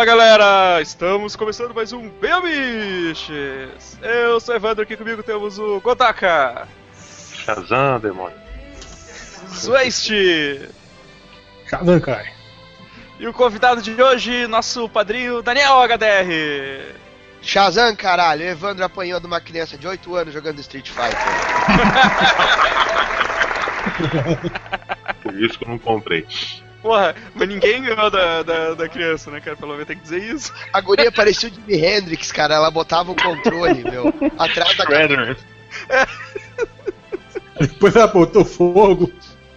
Fala galera, estamos começando mais um Bem Amiches. Eu sou Evandro, aqui comigo temos o Godaka, Shazam, demônio. Zwest Shazam, cara. e o convidado de hoje, nosso padrinho Daniel HDR. Shazam, caralho, Evandro apanhou de uma criança de 8 anos jogando Street Fighter. Por isso que eu não comprei. Porra, mas ninguém ganhou da, da, da criança, né, cara? Pelo menos tem que dizer isso. A guria parecia o Jimi Hendrix, cara, ela botava o controle, meu, atrás da Shredder. Depois ela botou fogo.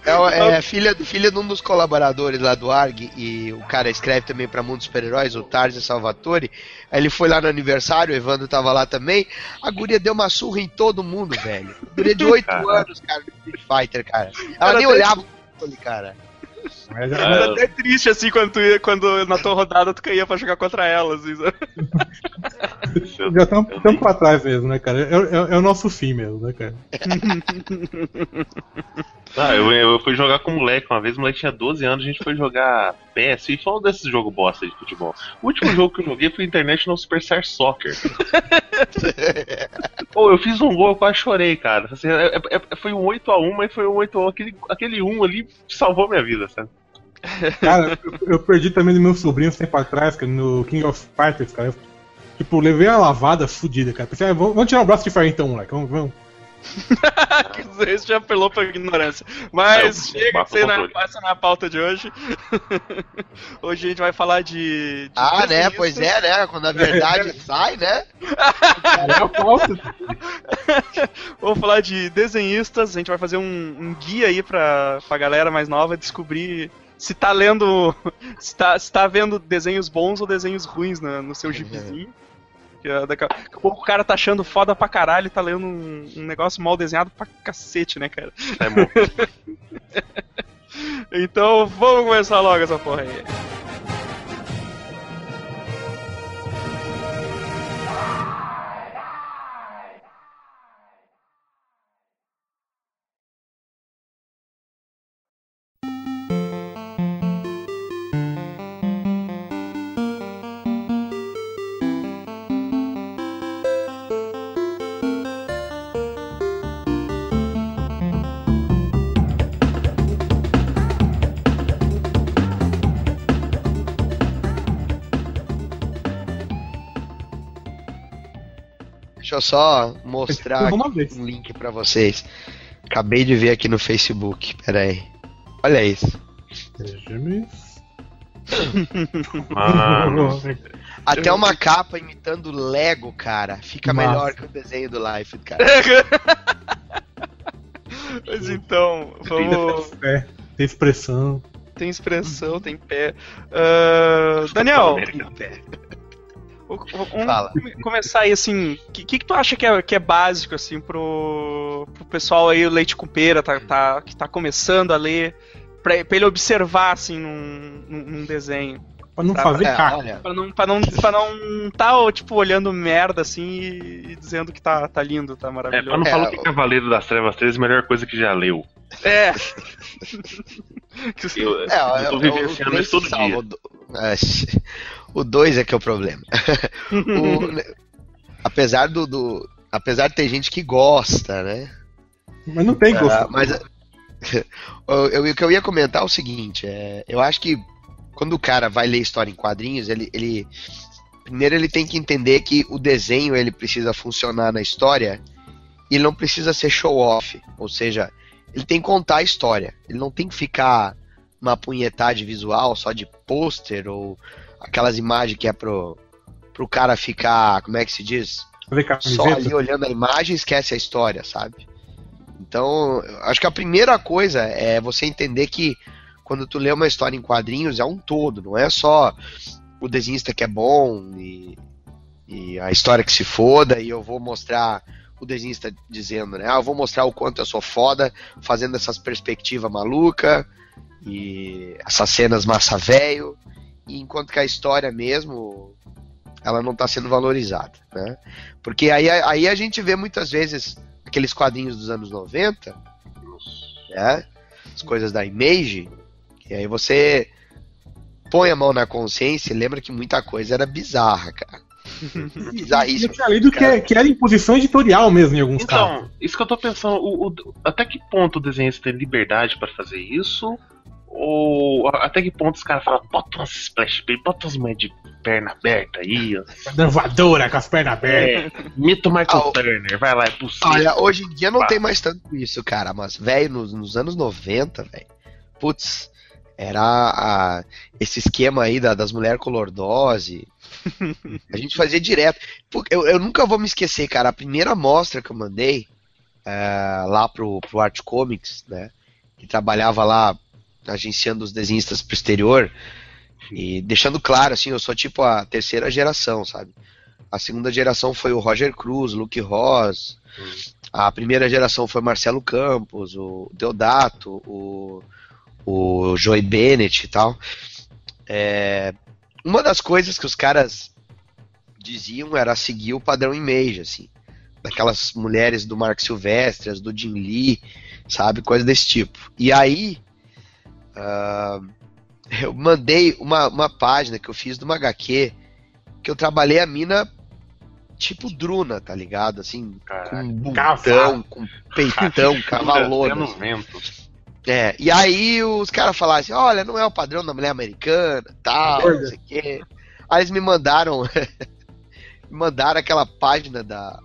É, é filha, filha de um dos colaboradores lá do ARG, e o cara escreve também pra Mundo Super-Heróis, o Tarzan Salvatore. Aí ele foi lá no aniversário, o Evandro tava lá também. A guria deu uma surra em todo mundo, velho. A guria de 8 Caralho. anos, cara, do Street Fighter, cara. Ela Era nem até- olhava o controle, cara. Mas ela- Era até triste assim quando, tu ia- quando na tua rodada tu caía pra jogar contra ela, assim, já estamos pra trás mesmo, né, cara? É, é- é o nosso fim mesmo, né, cara? Ah, eu, eu fui jogar com o moleque uma vez, o moleque tinha 12 anos, a gente foi jogar PS e um desses jogos bosta de futebol. O último jogo que eu joguei foi International Superstar Soccer. Pô, eu fiz um gol, eu quase chorei, cara. Assim, é- é- é- foi um 8x1, mas foi um 8x1. Aquele, aquele 1 ali salvou minha vida, sabe? Cara, eu, eu perdi também do meu sobrinho um tempo atrás, cara, no King of Fighters, cara. Eu, tipo, levei uma lavada fodida, cara. Pensei, ah, vamos, vamos tirar o braço de ferro então, moleque. Vamos, vamos. Esse já apelou pra ignorância. Mas É, chega você não controle. passa na pauta de hoje. hoje a gente vai falar de. de Ah, né? desenhistas. Pois é, né? Quando a verdade sai, né? É o falso. Vamos falar de desenhistas. A gente vai fazer um, um guia aí pra, pra galera mais nova descobrir se tá lendo. Se tá, se tá vendo desenhos bons ou desenhos ruins na- no seu gibizinho. Que, é, daqui, a, daqui a pouco o cara tá achando foda pra caralho e tá lendo um, um negócio mal desenhado pra cacete, né, cara? É bom. Então vamos começar logo essa porra aí. Deixa eu só mostrar Uma aqui vez. um link pra vocês. Acabei de ver aqui no Facebook. Pera aí. Olha isso. Mano, Até uma capa imitando Lego, cara. Fica Massa. melhor que o desenho do Life, cara. Mas então, vamos. É, tem expressão. Tem expressão, tem pé. Ah, Daniel, vamos Fala. come- começar aí assim. O que, que, que tu acha que é, que é básico assim pro, pro pessoal aí, o leite com pera, tá, tá- que tá começando a ler, pra, pra ele observar assim num, num- desenho? Pra não Tá, fazer É, caca. olha, Pra não, pra não, pra não tá, ó, tipo, olhando merda assim e, e dizendo que tá, tá lindo, tá É, pra maravilhoso. não É, falar que Cavaleiro das Trevas 3 é a melhor coisa que já leu. É. Que- Eu, é, eu tô é, vivenciando três isso todo dia. do- é, O 2 é que é o problema. O- né, apesar do, do- Apesar de ter gente que gosta, né? Mas não tem gosto. Ah, mas eu, eu- o que eu ia comentar é o seguinte, é, eu acho que quando o cara vai ler história em quadrinhos, ele, ele primeiro ele tem que entender que o desenho ele precisa funcionar na história e ele não precisa ser show off, ou seja, ele tem que contar a história. Ele não tem que ficar uma punhetagem visual só de pôster ou aquelas imagens que é pro pro cara ficar, como é que se diz? Só ali olhando a imagem esquece a história, sabe? Então, acho que a primeira coisa é você entender que quando tu lê uma história em quadrinhos é um todo, não é só o desenhista que é bom e, e a história que se foda e eu vou mostrar o desenhista dizendo, né? Ah, eu vou mostrar o quanto eu sou foda fazendo essas perspectivas maluca e essas cenas massa velho, enquanto que a história mesmo ela não está sendo valorizada, né? Porque aí, aí a gente vê muitas vezes aqueles quadrinhos dos anos 90, né? As coisas da Image, e aí você põe a mão na consciência e lembra que muita coisa era bizarra, cara. Bizarríssimo. tinha lido que, é- que era imposição editorial mesmo em alguns casos. Então, isso que eu tô pensando, o- o- até que ponto o desenhista tem liberdade pra fazer isso? Ou até que ponto os caras falam, bota umas splash page, bota umas mães de perna aberta aí, ó. Voadora com as pernas abertas. É, mito Michael Ah, Turner, vai lá, é possível. Olha, hoje em dia não Pá. tem mais tanto isso, cara, mas, velho, nos, nos anos 90, velho, putz, era a- esse esquema aí da- das mulheres com lordose. A gente fazia direto. Eu, eu nunca vou me esquecer, cara, a primeira amostra que eu mandei é, lá pro, pro Art Comics, né, que trabalhava lá agenciando os desenhistas pro exterior, e deixando claro, assim, eu sou tipo a terceira geração, sabe? A segunda geração foi o Roger Cruz, Luke Ross. A primeira geração foi Marcelo Campos, o Deodato, o, o Joey Bennett e tal. É, uma das coisas que os caras diziam era seguir o padrão image, assim. Daquelas mulheres do Mark Silvestre, as do Jim Lee, sabe? Coisa desse tipo. E aí, ah, eu mandei uma, uma página que eu fiz de uma HQ que eu trabalhei a mina tipo Druna, tá ligado? Assim, Caraca. com bundão, Cavalo. com peitão, cavalona. no assim. vento. É, e aí os caras falaram assim, olha, não é o padrão da mulher americana, tal, não sei o quê. Aí eles me mandaram, me mandaram aquela página da,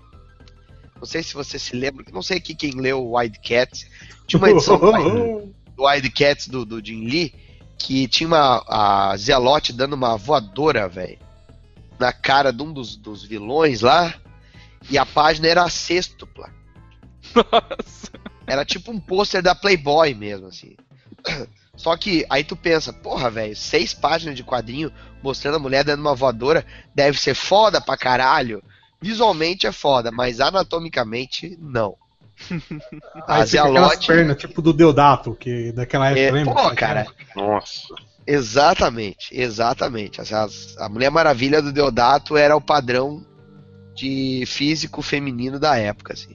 não sei se você se lembra, não sei aqui quem leu o Wild Cats, tinha uma edição do Wild- do do, Jim Lee, que tinha uma, a Zelote dando uma voadora, velho, na cara de um dos, dos vilões lá, e a página era sextupla. Nossa. Era tipo um pôster da Playboy mesmo, assim. Só que aí tu pensa, porra, velho, seis páginas de quadrinho mostrando a mulher dando uma voadora deve ser foda pra caralho. Visualmente é foda, mas anatomicamente não. A Aí fica aquelas Zealote. pernas, tipo do Deodato, que daquela época, É, lembra? pô, cara, Nossa. Exatamente, exatamente. As- as- a Mulher Maravilha do Deodato era o padrão de físico feminino da época, assim.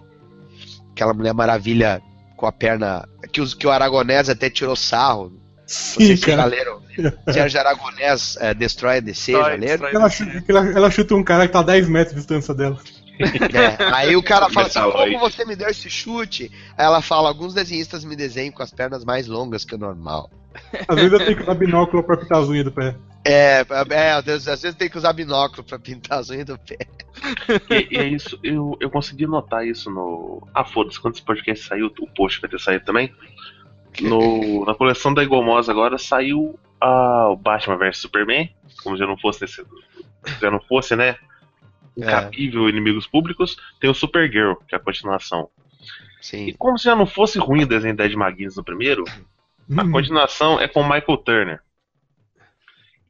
Aquela Mulher Maravilha com a perna. Que, os, que o Aragonés até tirou sarro. Sim, Vocês já cara. leram? Sérgio Aragonés é, Destrói a DC, já Destrói, leram? destrói. Ela, ela, ela chuta um cara que tá a 10 metros de distância dela. É, Aí o cara fala assim: como você me deu esse chute? Aí ela fala: alguns desenhistas me desenham com as pernas mais longas que o normal. Às vezes eu tenho que usar binóculo pra pintar as unhas do pé. É, é, às vezes tem que usar binóculo pra pintar as unhas do pé. E, e é isso, eu, eu consegui notar isso no. Ah, foda-se, quando esse podcast saiu, o post vai ter saído também. No, na coleção da Igomosa agora saiu ah, o Batman vs Superman, como já não fosse nesse, já não fosse, né? Incapível inimigos públicos, tem o Supergirl, que é a continuação. E Sim. como se já não fosse ruim o desenho da Ed McGuinness no primeiro, a Hum, continuação é com o Michael Turner.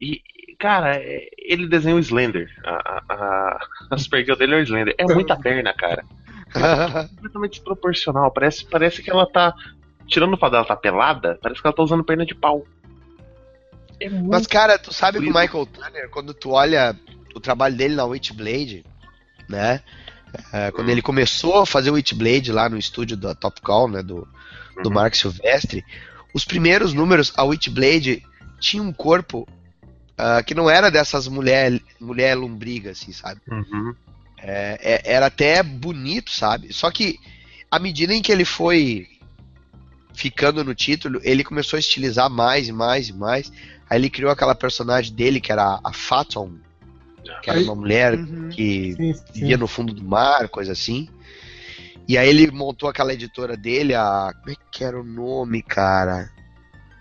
E, cara, é- ele desenha o Slender. A, a, a, Supergirl dele é o Slender. É muita perna, cara. Completamente desproporcional. Parece, parece que ela tá. Tirando o fato dela tá pelada, parece que ela tá usando perna de pau. É muito. Mas, cara, tu sabe que o. Michael Turner, quando tu olha o trabalho dele na Witchblade, né? é, quando ele começou a fazer o Witchblade lá no estúdio da Top Call, né? Do, do Uhum. Mark Silvestre, os primeiros números, a Witchblade tinha um corpo ah, que não era dessas mulher, mulher lombriga, assim, sabe? Uhum. É, é- era até bonito, sabe? Só que à medida em que ele foi ficando no título, ele começou a estilizar mais e mais e mais. Aí ele criou aquela personagem dele que era a Faton, que era uma mulher Uhum. que Sim, sim. vivia no fundo do mar, coisa assim. E aí ele montou aquela editora dele, a. Como é que era o nome, cara?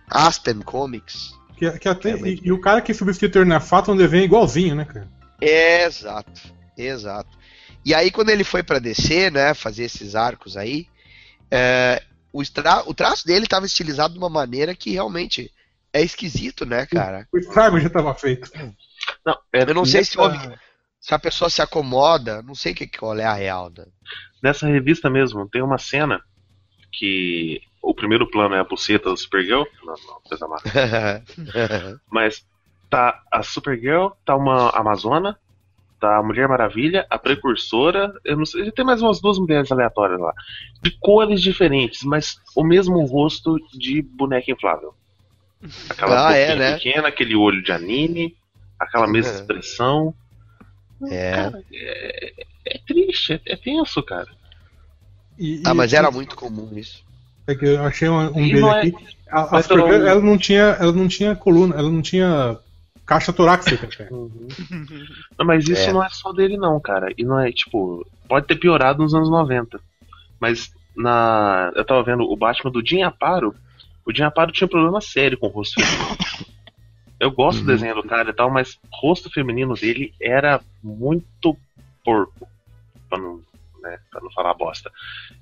Aspen Comics. Que, que até, É, e, e o cara que substituiu o Turner Fato um desenho igualzinho, né, cara? Exato, exato. E aí quando ele foi pra DC, né, fazer esses arcos aí, é, o, estra- o traço dele tava estilizado de uma maneira que realmente é esquisito, né, cara? O estrago já tava feito. Não, Eu não sei se houve, se a pessoa se acomoda, não sei que qual é a real, né? nessa revista mesmo, tem uma cena que o primeiro plano é a buceta do Supergirl. Não, não, coisa má. Mas tá a Supergirl, tá uma Amazona, tá a Mulher Maravilha, a Precursora, eu não sei, tem mais umas duas mulheres aleatórias lá. De cores diferentes, mas o mesmo rosto de boneca inflável. Aquela Ah, é, né? pequena, aquele olho de anime, aquela mesma É. expressão. É. Cara, é, é triste, é, é tenso, cara. E- Ah, e- mas era muito comum isso. É que eu achei um, um dele não é- aqui. A, a eu- ela não tinha, ela não tinha coluna, ela não tinha caixa torácica, cara. Não, mas isso É. não é só dele, não, cara. E não é, tipo, pode ter piorado nos anos 90. Mas na. Eu tava vendo o Batman do Jim Aparo. O Jim Aparo tinha problema sério com o rosto. Eu gosto Uhum. do desenho do cara e tal, mas o rosto feminino dele era muito porco. Pra não, né, pra não falar bosta.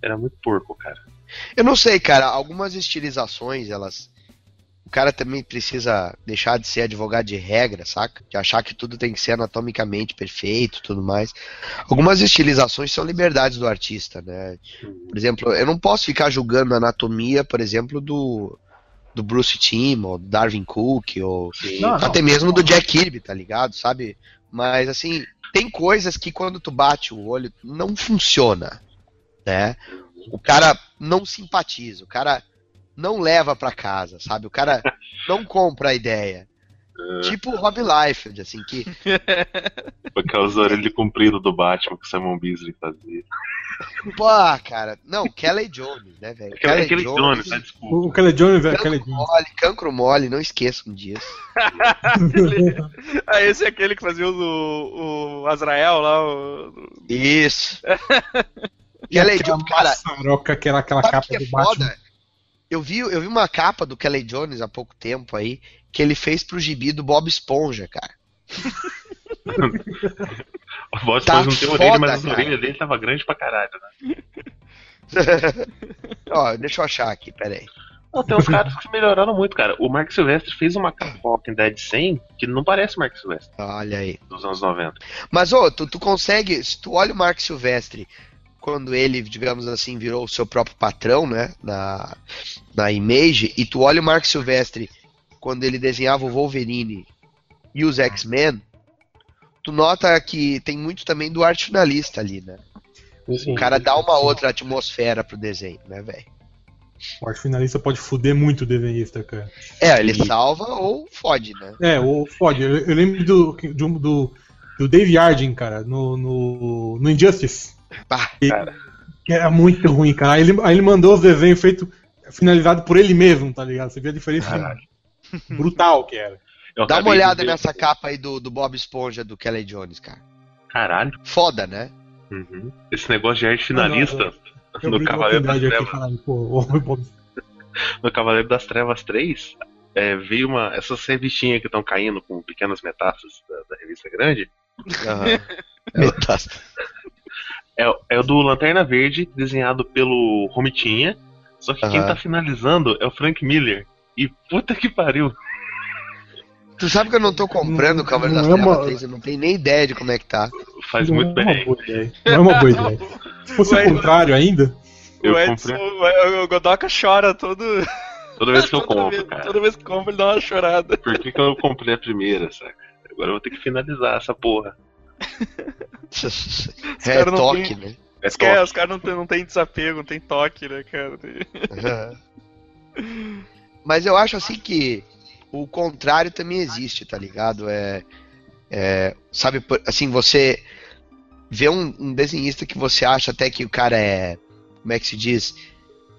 Era muito porco, cara. Eu não sei, cara. Algumas estilizações, elas. O cara também precisa deixar de ser advogado de regra, saca? De achar que tudo tem que ser anatomicamente perfeito e tudo mais. Algumas estilizações são liberdades do artista, né? Por exemplo, eu não posso ficar julgando a anatomia, por exemplo, do, do Bruce Timm, ou do Darwin Cook, ou. Não, não. até mesmo do Jack Kirby, tá ligado? Sabe? Mas assim, tem coisas que quando tu bate o olho não funciona, né? O cara não simpatiza, o cara não leva pra casa, sabe? O cara não compra a ideia. Tipo o Rob Liefeld, assim, que Com aquelas orelhas compridas do Batman que o Simon Beasley fazia. Pô, cara, não, Kelly Jones, né, velho? Aquele, aquele Jones, né? Desculpa. O, Kelly Jones é Kelly Cancro Jones. mole, cancro mole, não esqueçam disso. ah, esse é aquele que fazia o, o Azrael lá. O... Isso. Kelly Jones, cara, maçaroca, aquela, aquela capa que é do Batman. foda? Eu vi, eu vi uma capa do Kelly Jones há pouco tempo aí, que ele fez pro gibi do Bob Esponja, cara. O Bob Tá Esponja não tem orelha, foda, mas as cara. orelhas dele tava grande pra caralho, né? Ó, deixa eu achar aqui, peraí. Não, tem uns caras que melhoraram muito, cara. O Mark Silvestre fez uma capa Walking Dead 100 que não parece o Mark Silvestre Olha aí. dos anos 90. Mas, ô, tu, tu consegue, se tu olha o Mark Silvestre, quando ele, digamos assim, virou o seu próprio patrão, né, na, na Image, e tu olha o Mark Silvestre quando ele desenhava o Wolverine e os X-Men, tu nota que tem muito também do arte finalista ali, né? O cara dá uma outra atmosfera pro desenho, né, velho? O arte finalista pode fuder muito o desenhista, cara. É, ele salva ou fode, né? É, o fode. Eu, eu lembro do, de um- do, do Dave Yarding, cara, no, no, no Injustice. Pá, Que era muito ruim, cara. Aí ele, aí ele mandou os desenhos feitos, finalizados por ele mesmo, tá ligado? Você vê a diferença Caralho. Brutal que era. Eu dá uma olhada nessa capa aí do, do Bob Esponja do Kelly Jones, cara. Caralho. Foda, né? Uhum. Esse negócio de arte finalista no Cavaleiro das Trevas. pô, no Cavaleiro das Trevas 3, é, veio uma. Essas revistinhas que estão caindo com pequenas metástases da, da revista grande. Aham. Metástase. É, é o do Lanterna Verde, desenhado pelo Romitinha. Só que quem Aham. tá finalizando é o Frank Miller. E puta que pariu. Tu sabe que eu não tô comprando o Cavaleiro das é Trevas uma- 3, eu não tenho nem ideia de como é que tá. Faz não muito é uma bem. boa ideia. Não é uma boa ideia. Se fosse o contrário ainda, Eu o Edson, o, o Godoka chora todo. Toda vez que eu toda compro, vez, cara. Toda vez que compra, ele dá uma chorada. Por que, que eu não comprei a primeira, saca? Agora eu vou ter que finalizar essa porra. É toque, têm- né? É Os caras top. os caras não, tem, não tem desapego, não tem toque, né, cara? Mas eu acho assim que o contrário também existe, tá ligado? É, é, sabe, assim, você vê um, um desenhista que você acha até que o cara é, como é que se diz,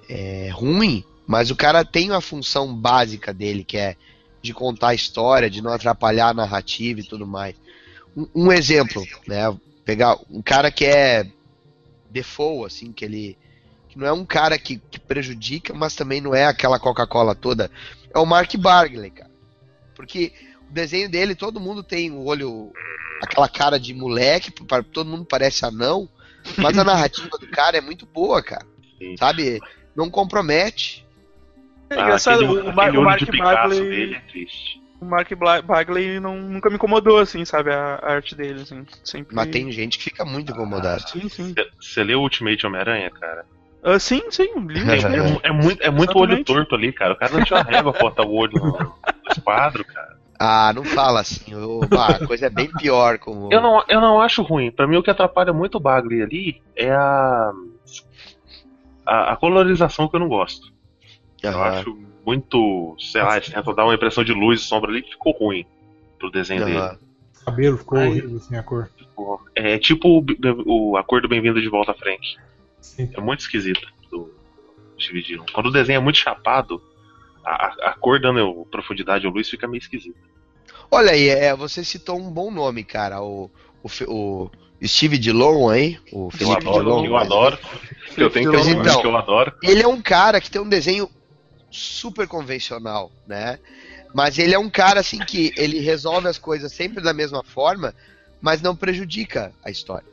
é ruim, mas o cara tem uma função básica dele, que é de contar a história, de não atrapalhar a narrativa e tudo mais. Um, um exemplo, né? Pegar um cara que é default, assim, que ele que não é um cara que, que prejudica, mas também não é aquela Coca-Cola toda. É o Mark Bargley, cara. Porque o desenho dele, todo mundo tem o olho, aquela cara de moleque, todo mundo parece anão, mas a narrativa do cara é muito boa, cara. Sim. Sabe? Não compromete. É Ah, engraçado, aquele, o, aquele o Mark de Bagley. dele é triste. O Mark Bagley não, nunca me incomodou, assim, sabe? A, a arte dele, assim. Sempre. Mas tem gente que fica muito incomodada. Sim, sim. Você leu Ultimate Homem-Aranha, cara? Ah, sim, sim, li É, é- é muito, é muito olho torto ali, cara. O cara não tinha uma régua pra botar o olho no, no quadro, cara. Ah, não fala assim. bah, a coisa é bem pior com o- Eu não, eu não acho ruim. Pra mim, o que atrapalha muito o Bagley ali é a, a, a colorização que eu não gosto. Eu acho muito, sei lá, eles tentam dar uma impressão de luz e sombra ali que ficou ruim pro desenho dele. O cabelo ficou Ai. horrível assim a cor. É tipo o, o a cor do Bem-vindo de Volta à Frente. Sim. É muito esquisita do Steve Dillon. Quando o desenho é muito chapado, a, a- cor dando profundidade ou luz fica meio esquisita. Olha aí, é, você citou um bom nome, cara. O, o, o Steve Dillon aí, o Eu Felipe adoro, Dillon. eu adoro. Eu tenho que um então- que eu adoro. Ele é um cara que tem um desenho super convencional, né? Mas ele é um cara assim que ele resolve as coisas sempre da mesma forma, mas não prejudica a história.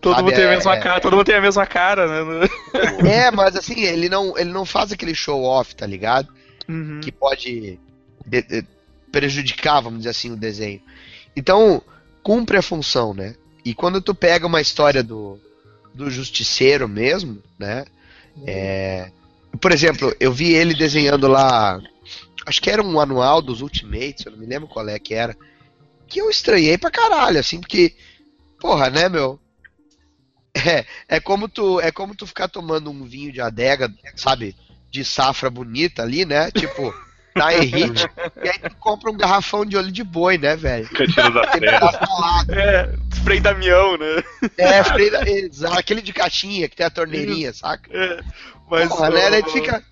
Todo Sabe, mundo tem a é- mesma é- cara, todo mundo tem a mesma cara, né? É, mas assim, ele não, ele não faz aquele show off, tá ligado? Uhum. que pode de- de- prejudicar, vamos dizer assim, o desenho. Então, cumpre a função, né? E quando tu pega uma história do, do Justiceiro mesmo, né? É, por exemplo, eu vi ele desenhando lá, acho que era um anual dos Ultimates, eu não me lembro qual é que era, que eu estranhei pra caralho, assim, porque, porra, né, meu? É, é como tu, é como tu ficar tomando um vinho de adega, sabe? De safra bonita ali, né? Tipo, da Henrique, e aí tu compra um garrafão de olho de boi, né, velho? Cantinho da tá falado. É, Frei Damião, né? É, freio da- exato, aquele de caixinha que tem a torneirinha, saca? É, mas Porra, né? Daí tu eu- fica.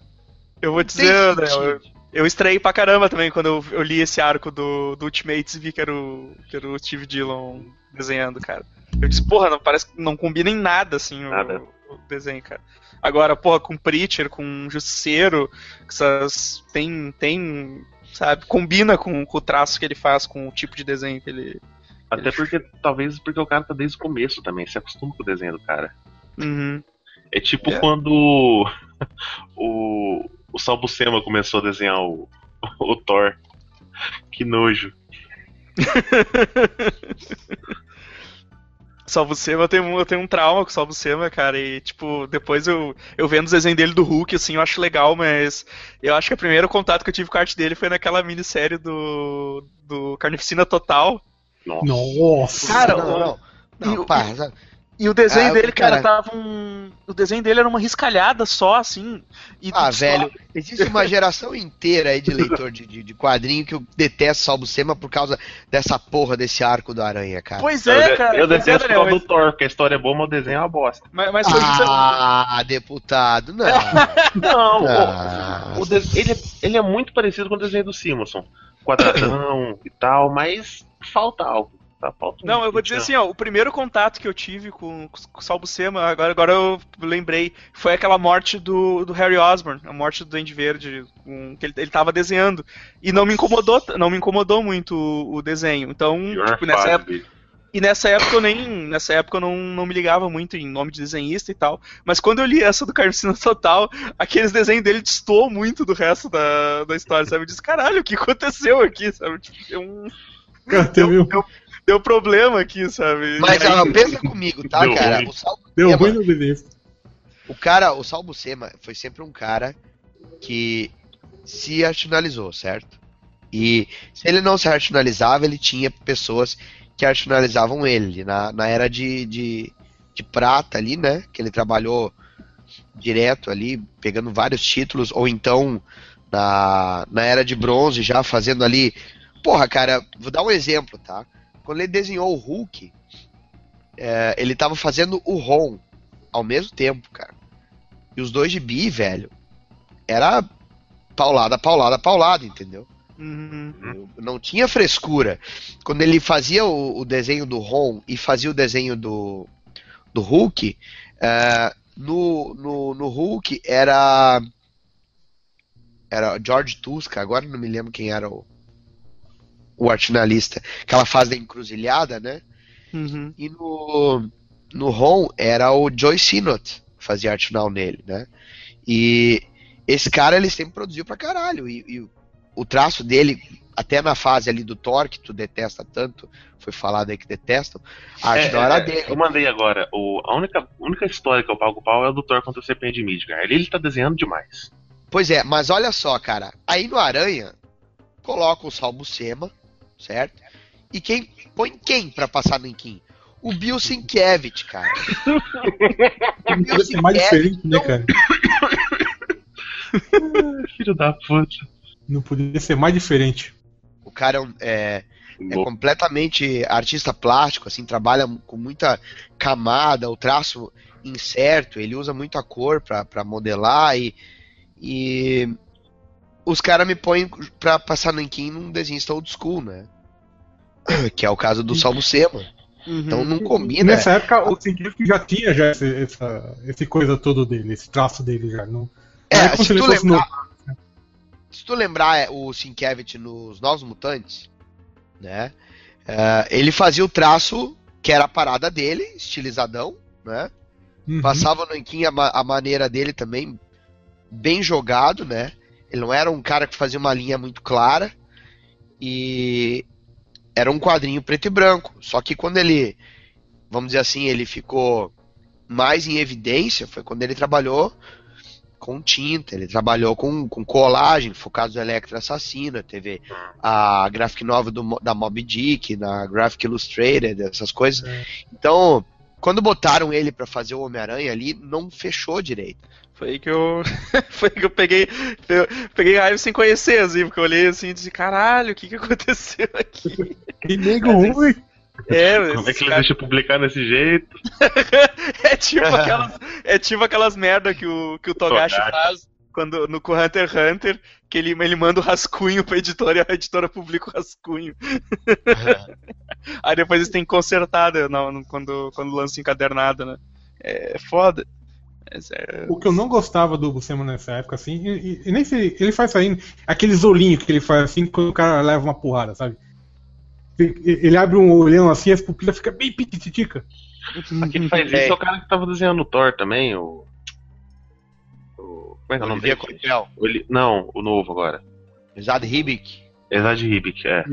eu vou dizer, André, eu, eu estranhei pra caramba também quando eu, eu li esse arco do, do Ultimates e vi que era, o, que era o Steve Dillon desenhando, cara. Eu disse, porra, não, parece que não combina em nada, assim, o, Nada. o desenho, cara. Agora, porra, com Preacher, com Justiceiro, essas. Tem. tem. Sabe, combina com, com o traço que ele faz, com o tipo de desenho que ele. Até porque, talvez porque o cara tá desde o começo também, se acostuma com o desenho do cara. Uhum. É tipo É. quando o, o Sal Buscema começou a desenhar o, o Thor. Que nojo. Salvo Sema, eu tenho, um- eu tenho um trauma com o Salvo Sema, cara, e tipo, depois eu, eu vendo os desenhos dele do Hulk, assim, eu acho legal, mas eu acho que o primeiro contato que eu tive com a arte dele foi naquela minissérie do, do Carnificina Total. Nossa. Nossa! Cara, não, não, não. Não, o- pá, sabe? E o desenho Ah, dele, cara, cara. tava um. O desenho dele era uma riscalhada só, assim. E Ah, só- velho, existe uma geração inteira aí de leitor de, de, de quadrinho que eu detesto Salvo Sema por causa dessa porra desse arco do Aranha, cara. Pois Eu, é, de- cara. eu é, detesto Daniel, o do Thor, porque a história é boa, mas o desenho é uma bosta. mas, mas Ah, deputado, não. Não, Ah. o, o de- ele, é- ele é muito parecido com o desenho do Simonson. Quadradão e tal, mas falta algo. Tá? Falta um- Não, eu vou dizer assim, ó, o primeiro contato que eu tive com, com o Salbucema, agora, agora eu lembrei, foi aquela morte do, do Harry Osborn, a morte do Duende Verde, com- que ele, ele tava desenhando. E não me incomodou, não me incomodou muito o, o desenho. Então, tipo, nessa fase época, e nessa época eu nem. Nessa época eu não, não me ligava muito em nome de desenhista e tal. Mas quando eu li essa do Carnicina Total, aqueles desenhos dele destoou muito do resto da, da história, sabe? Eu disse, caralho, o que aconteceu aqui, sabe? Tipo, deu, um, Cara, teve um- deu, problema aqui, sabe? Mas aí- ó, pensa comigo, tá, Deu cara? ruim. O Salvo Deu Sema- ruim no. O cara, o Sal Buscema foi sempre um cara que se racionalizou, certo? E se ele não se racionalizava, ele tinha pessoas que racionalizavam ele. Na, na era de, de, de prata ali, né? Que ele trabalhou direto ali, pegando vários títulos, ou então na, na era de bronze, já fazendo ali. Porra, cara, vou dar um exemplo, tá? Quando ele desenhou o Hulk, é, ele tava fazendo o Ron ao mesmo tempo, cara. E os dois de bi, velho, era paulada, paulada, paulada, entendeu? Uhum. Não tinha frescura. Quando ele fazia o, o desenho do Ron e fazia o desenho do, do Hulk, é, no, no, no Hulk era. Era George Tuska, agora não me lembro quem era o, o artinalista. Aquela fase da encruzilhada, né? Uhum. E no, no Ron era o Joy Sinot que fazia arte final nele, né? E esse cara ele sempre produziu pra caralho. E, e o traço dele, até na fase ali do Thor, que tu detesta tanto, foi falado aí que detestam, a arte É, não era é, dele. Eu mandei agora. O, a única, única história que eu pago pau é o do Thor contra o Serpente de Midgard. Ali ele tá desenhando demais. Pois é, mas olha só, cara. Aí no Aranha, coloca o Salvo Sema, certo? E quem põe quem pra passar no Inquim? O Bill Sienkiewicz, cara. o Bill ser mais diferente, né, cara? Filho da puta. Não podia ser mais diferente. O cara é um- é, é completamente artista plástico, assim, trabalha com muita camada, o traço incerto, ele usa muita cor pra, pra modelar e, e os caras me põem pra passar nanquim num desenhista old school, né? Que é o caso do Salvo Sema. Então Uhum. não combina. Nessa época, o científico já tinha já esse, essa, esse coisa todo dele, esse traço dele já. Não, É, não é se tu lembrar, novo. se tu lembrar é, o Sienkiewicz nos Novos Mutantes, né? é, ele fazia o traço que era a parada dele, estilizadão, né? Uhum. Passava no Anquim a, ma- a maneira dele também, bem jogado, né? Ele não era um cara que fazia uma linha muito clara. E era um quadrinho preto e branco. Só que quando ele, vamos dizer assim, ele ficou mais em evidência foi quando ele trabalhou com tinta, ele trabalhou com, com colagem, focados do Electra Assassina, teve a graphic novel do da Moby Dick, na Graphic Illustrated, essas coisas. Então, quando botaram ele pra fazer o Homem-Aranha ali, não fechou direito. Foi aí que eu. Foi aí que eu peguei. Eu peguei raiva sem conhecer, assim, porque eu olhei assim e disse, caralho, o que, que aconteceu aqui? Que nego ruim. É, Como é que ele caras- deixa publicar desse jeito? é tipo aquelas, é tipo aquelas merda que o, que o Togashi. faz quando, no Hunter x Hunter, que ele, ele manda o rascunho pra editora e a editora publica o rascunho. Aí depois eles têm que consertar né, no- quando, quando lança encadernado, né? É foda. É- O que eu não gostava do Buscema nessa época, assim, e, e- e nem sei, ele faz saindo aqueles olhinhos que ele faz assim quando o cara leva uma porrada, sabe? Ele abre um olhão assim, as pupilas ficam bem pititica. Quem faz isso é o cara que tava desenhando o Thor também, o. como é que é o nome dele? Coipel, O Eli- Não, o novo agora. Zad Hibik. Exad Ribic, é.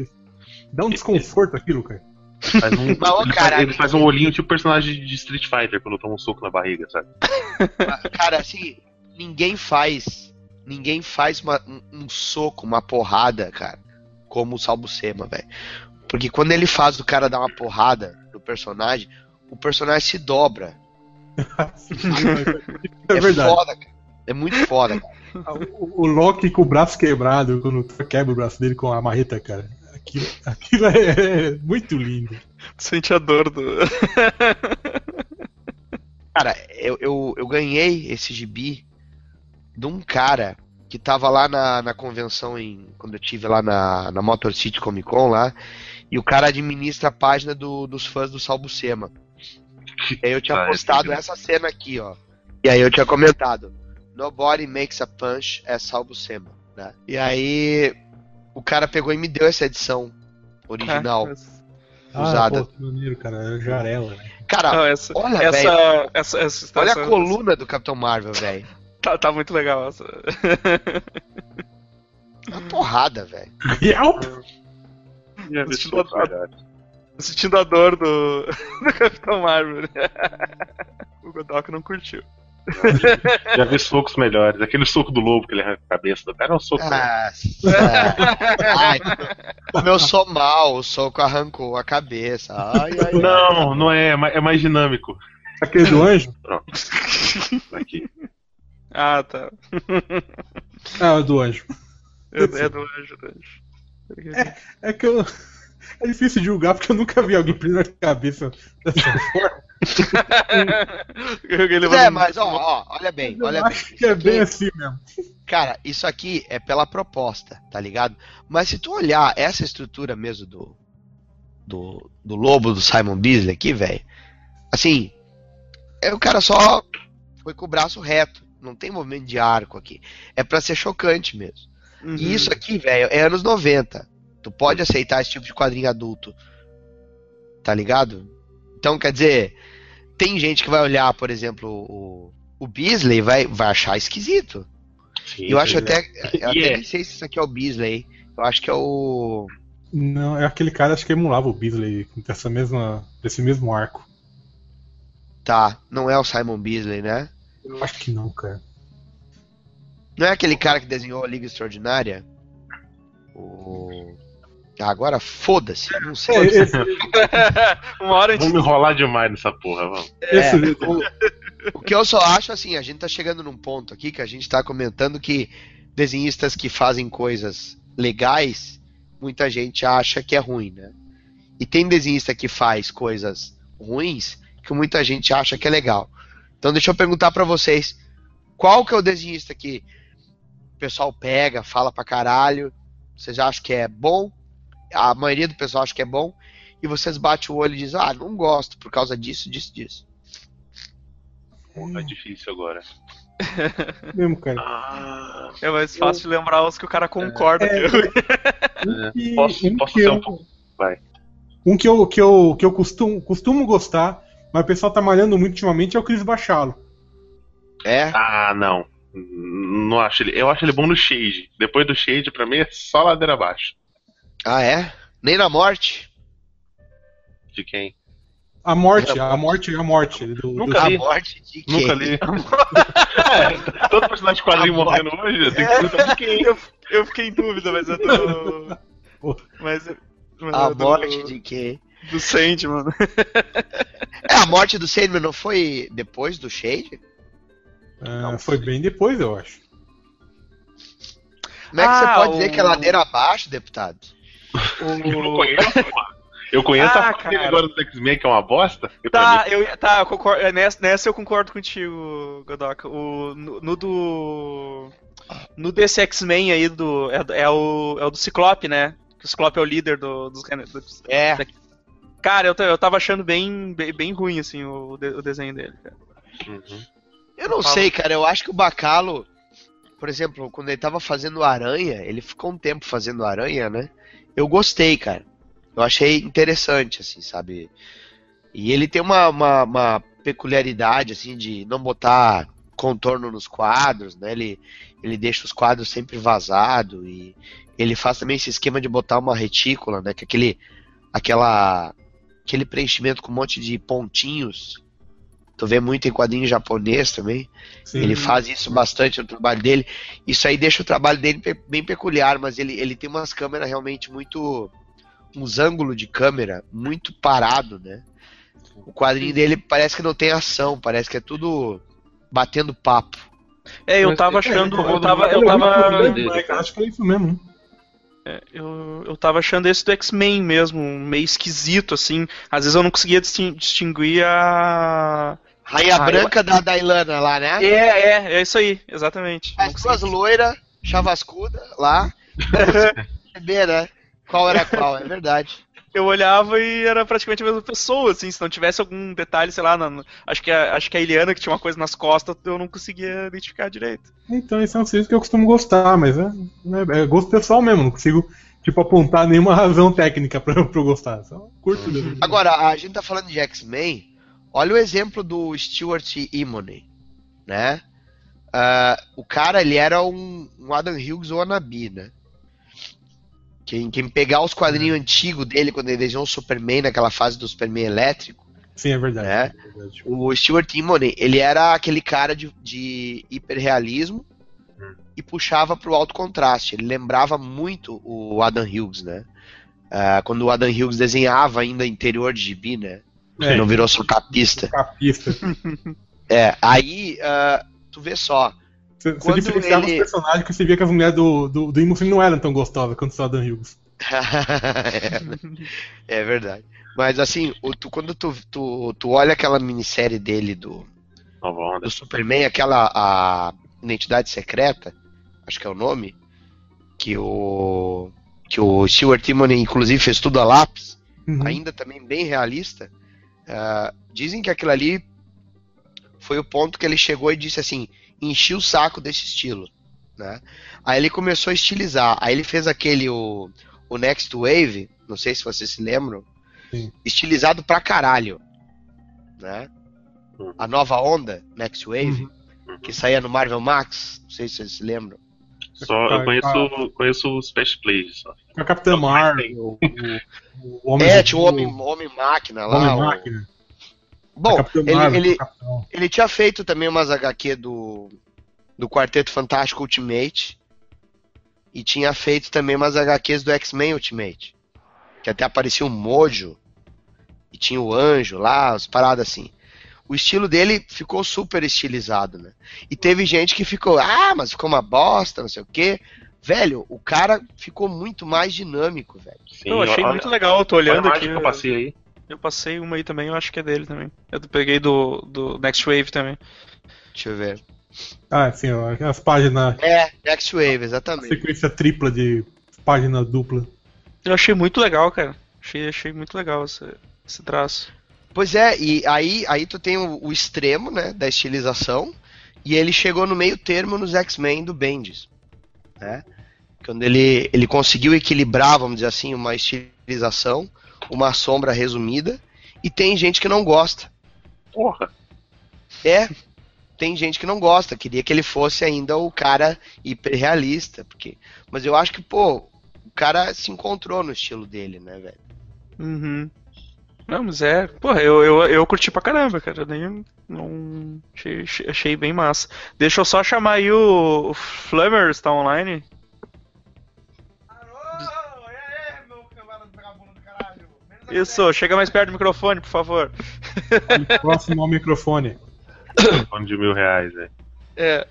Dá um desconforto aquilo, cara. Faz um, Mas, ô, ele, cara, faz, ele faz um olhinho tipo personagem de Street Fighter quando toma um soco na barriga, sabe? Cara, assim, ninguém faz. Ninguém faz uma- um, um soco, uma porrada, cara, como o Salbucema, velho. Porque quando ele faz o cara dar uma porrada no personagem, o personagem se dobra. É verdade. foda, cara. É muito foda, cara. O, o Loki com o braço quebrado, quando quebra o braço dele com a marreta, cara. Aquilo, aquilo é muito lindo. Sente a dor do. Cara, eu, eu, eu ganhei esse gibi de um cara que tava lá na, na convenção em. Quando eu tive lá na, na Motor City Comic Con lá. E o cara administra a página do- dos fãs do Salbucema. E aí eu tinha Ah, é postado essa cena aqui, ó. E aí eu tinha comentado. Nobody makes a punch as Salbucema. Né? E aí o cara pegou e me deu essa edição original. Ah, Usada. pô, que maneiro, cara. É o Jarela, né? Cara, Não, essa, olha, essa, essa, essa, olha essa- a coluna do Capitão Marvel, velho. Tá, tá muito legal essa. Uma porrada, velho. Yelp! Já vi Estilo socos melhores. Sentindo a dor do, do Capitão Marvel. o Godok não curtiu. Já vi socos melhores. Aquele soco do lobo que ele arranca a cabeça do cara é um soco. Ah, ai, como eu sou mal, o soco arrancou a cabeça. Ai, ai, ai. Não, não é, é mais- é mais dinâmico. Aquele do anjo? Aqui. Ah, tá. Ah, o do anjo. É, é do anjo, do anjo. É que eu. É difícil julgar porque eu nunca vi alguém preso na cabeça dessa forma. Ele É, mas ó, ó, olha bem, Eu olha bem. que é bem assim mesmo. Cara, isso aqui é pela proposta, tá ligado? Mas se tu olhar essa estrutura mesmo do do, do lobo do Simon Beasley aqui, velho, assim, é o cara só foi com o braço reto, não tem movimento de arco aqui. É pra ser chocante mesmo. Uhum. E isso aqui, velho, é anos 90. Tu pode aceitar esse tipo de quadrinho adulto. Tá ligado? Então, quer dizer, tem gente que vai olhar, por exemplo, o, o Beasley e vai, vai achar esquisito. Sim, eu acho até. Eu até E é. nem sei se isso aqui é o Beasley. Eu acho que é o. Não, é aquele cara acho que emulava o Beasley dessa mesma, desse mesmo arco. Tá, não é o Simon Beasley, né? Eu acho que não, cara. Não é aquele cara que desenhou a Liga Extraordinária? O. Agora foda-se, não É, sei. esse, Uma hora gente. Vamos enrolar demais nessa porra, vamos. esse- o, O que eu só acho assim, a gente tá chegando num ponto aqui que a gente tá comentando que desenhistas que fazem coisas legais, muita gente acha que é ruim, né? E tem desenhista que faz coisas ruins que muita gente acha que é legal. Então deixa eu perguntar pra vocês, qual que é o desenhista que o pessoal pega, fala pra caralho, vocês acham que é bom? A maioria do pessoal acha que é bom e vocês batem o olho e dizem, ah, não gosto por causa disso, disso, disso. Porra, é difícil agora. Mesmo, cara. Ah, É mais fácil de lembrar os que o cara concorda. É. que- é. E Posso, um posso que ser eu- um pouco. Vai. Um que eu, que eu, que eu costumo, costumo gostar, mas o pessoal tá malhando muito ultimamente, é o Chris Bachalo. É? Ah, não. Não acho ele. Eu acho ele bom no Shade. Depois do Shade, pra mim, é só ladeira abaixo. Ah, é? Nem na morte? De quem? A morte, a morte, a morte. Do, Nunca do- A li. morte de quem? Nunca li. é, todo personagem de quadrinho A morrendo hoje, eu tenho que de quem. eu, eu fiquei em dúvida, mas eu tô. Mas, mas A eu tô- morte de quem? Do Sandman. É, a morte do Sandman não foi depois do Shade? Ah, foi bem depois, eu acho. Como é que você Ah, pode dizer o- que é ladeira abaixo, deputado? Eu não conheço. Eu conheço Ah, a parte agora do X-Men, que é uma bosta. Tá, mim, eu, tá, eu concordo, é, nessa, nessa eu concordo contigo, Godoka. O, no, no do. No desse X-Men aí do. É, é o, é o do Ciclope, né? Que o Ciclope é o líder do, dos. dos- É. Cara, eu, eu tava achando bem, bem, bem ruim, assim, o, o desenho dele. Cara. Uhum. Eu não Fala. sei, cara. Eu acho que o Bacalo, por exemplo, quando ele tava fazendo Aranha, ele ficou um tempo fazendo Aranha, né? Eu gostei, cara. Eu achei interessante, assim, sabe? E ele tem uma, uma, uma peculiaridade, assim, de não botar contorno nos quadros, né? Ele, ele deixa os quadros sempre vazado e ele faz também esse esquema de botar uma retícula, né? Que é aquele, aquela, aquele preenchimento com um monte de pontinhos. Tu vê muito em quadrinho japonês também. Sim. Ele faz isso bastante no trabalho dele. Isso aí deixa o trabalho dele bem peculiar, mas ele, ele tem umas câmeras realmente muito. uns ângulos de câmera muito parado, né? O quadrinho dele parece que não tem ação, parece que é tudo batendo papo. É, eu tava é, achando. é, Eu tava. Eu é tava. né? Acho que é isso mesmo. né? Eu, eu tava achando esse do X-Men mesmo, meio esquisito, assim. Às vezes eu não conseguia distin- distinguir a. Rainha Ah, branca da Dailana lá, né? É, é, é isso aí, exatamente. As duas loiras, chavascuda lá. Saber, né? Qual era qual, é verdade. eu olhava e era praticamente a mesma pessoa, assim, se não tivesse algum detalhe, sei lá, na- na- acho, que a, acho que a Eliana que tinha uma coisa nas costas, eu não conseguia identificar direito. Então, esse é um serviço que eu costumo gostar, mas é, é, é gosto pessoal mesmo, não consigo, tipo, apontar nenhuma razão técnica pra, pra eu gostar. Só curto mesmo. Agora, a gente tá falando de X-Men. Olha o exemplo do Stuart Immonen, né? Ah, o cara, ele era um, um Adam Hughes wannabe, né? Quem, quem pegar os quadrinhos antigos dele, quando ele desenhou o Superman, naquela fase do Superman elétrico, Sim, é verdade. É. é verdade. o Stuart Immonen, ele era aquele cara de, de hiperrealismo Hum. e puxava pro alto contraste. Ele lembrava muito o Adam Hughes, né? Ah, quando o Adam Hughes desenhava ainda interior de gibi, né? É, Não virou só capista. capista. É, aí ah, tu vê só. Você, diferenciava ele- os personagens que você via que as mulheres do, do, do Immosen não eram tão gostosas quanto só a Dan Hughes. é, é verdade. Mas assim, o- tu- quando tu, tu, tu olha aquela minissérie dele do, Nova onda. do Superman, aquela a Identidade Secreta, acho que é o nome, que o que o Stuart Immonen inclusive fez tudo a lápis, Uhum. ainda também bem realista. Ah, dizem que aquilo ali foi o ponto que ele chegou e disse assim, enchi o saco desse estilo, né? Aí ele começou a estilizar, aí ele fez aquele o, o Next Wave, não sei se vocês se lembram, Sim. estilizado pra caralho, né? Uhum. A nova onda, Next Wave, Uhum. que saía no Marvel Max, não sei se vocês se lembram. Só, eu conheço, conheço os Best Plays. Só. Com a Capitã Marvel, o, o, o Homem é, tinha o Homem, Homem Máquina lá. Homem Máquina. Bom, Capitã ele, Marvel, ele, ele tinha feito também umas HQ do, do Quarteto Fantástico Ultimate. E tinha feito também umas HQs do X-Men Ultimate. Que até aparecia o Mojo. E tinha o Anjo lá, as paradas assim. O estilo dele ficou super estilizado, né? E teve gente que ficou, ah, mas ficou uma bosta, não sei o quê. Velho, o cara ficou muito mais dinâmico, velho. Sim, eu achei olha- muito legal, eu tô olhando aqui. que eu passei aí. Eu passei uma aí também, eu acho que é dele também. Eu peguei do, do Next Wave também. Deixa eu ver. Ah, sim, ó, as páginas, É, Next Wave, exatamente. sequência tripla de página dupla. Eu achei muito legal, cara. Achei, achei muito legal esse, esse traço. Pois é, e aí, aí tu tem o, o extremo, né, da estilização, e ele chegou no meio termo nos X-Men do Bendis, né? Quando ele, ele conseguiu equilibrar, vamos dizer assim, uma estilização, uma sombra resumida, e tem gente que não gosta. Porra. É, tem gente que não gosta, queria que ele fosse ainda o cara hiperrealista, porque... Mas eu acho que, pô, o cara se encontrou no estilo dele, né, velho? Uhum. Não, mas é. Porra, eu, eu, eu curti pra caramba, cara. Nem, não. Achei, achei- bem massa. Deixa eu só chamar aí o, o Flammers, tá online? Isso, chega mais perto do microfone, por favor. Próximo ao microfone. Telefone de mil reais, velho. É.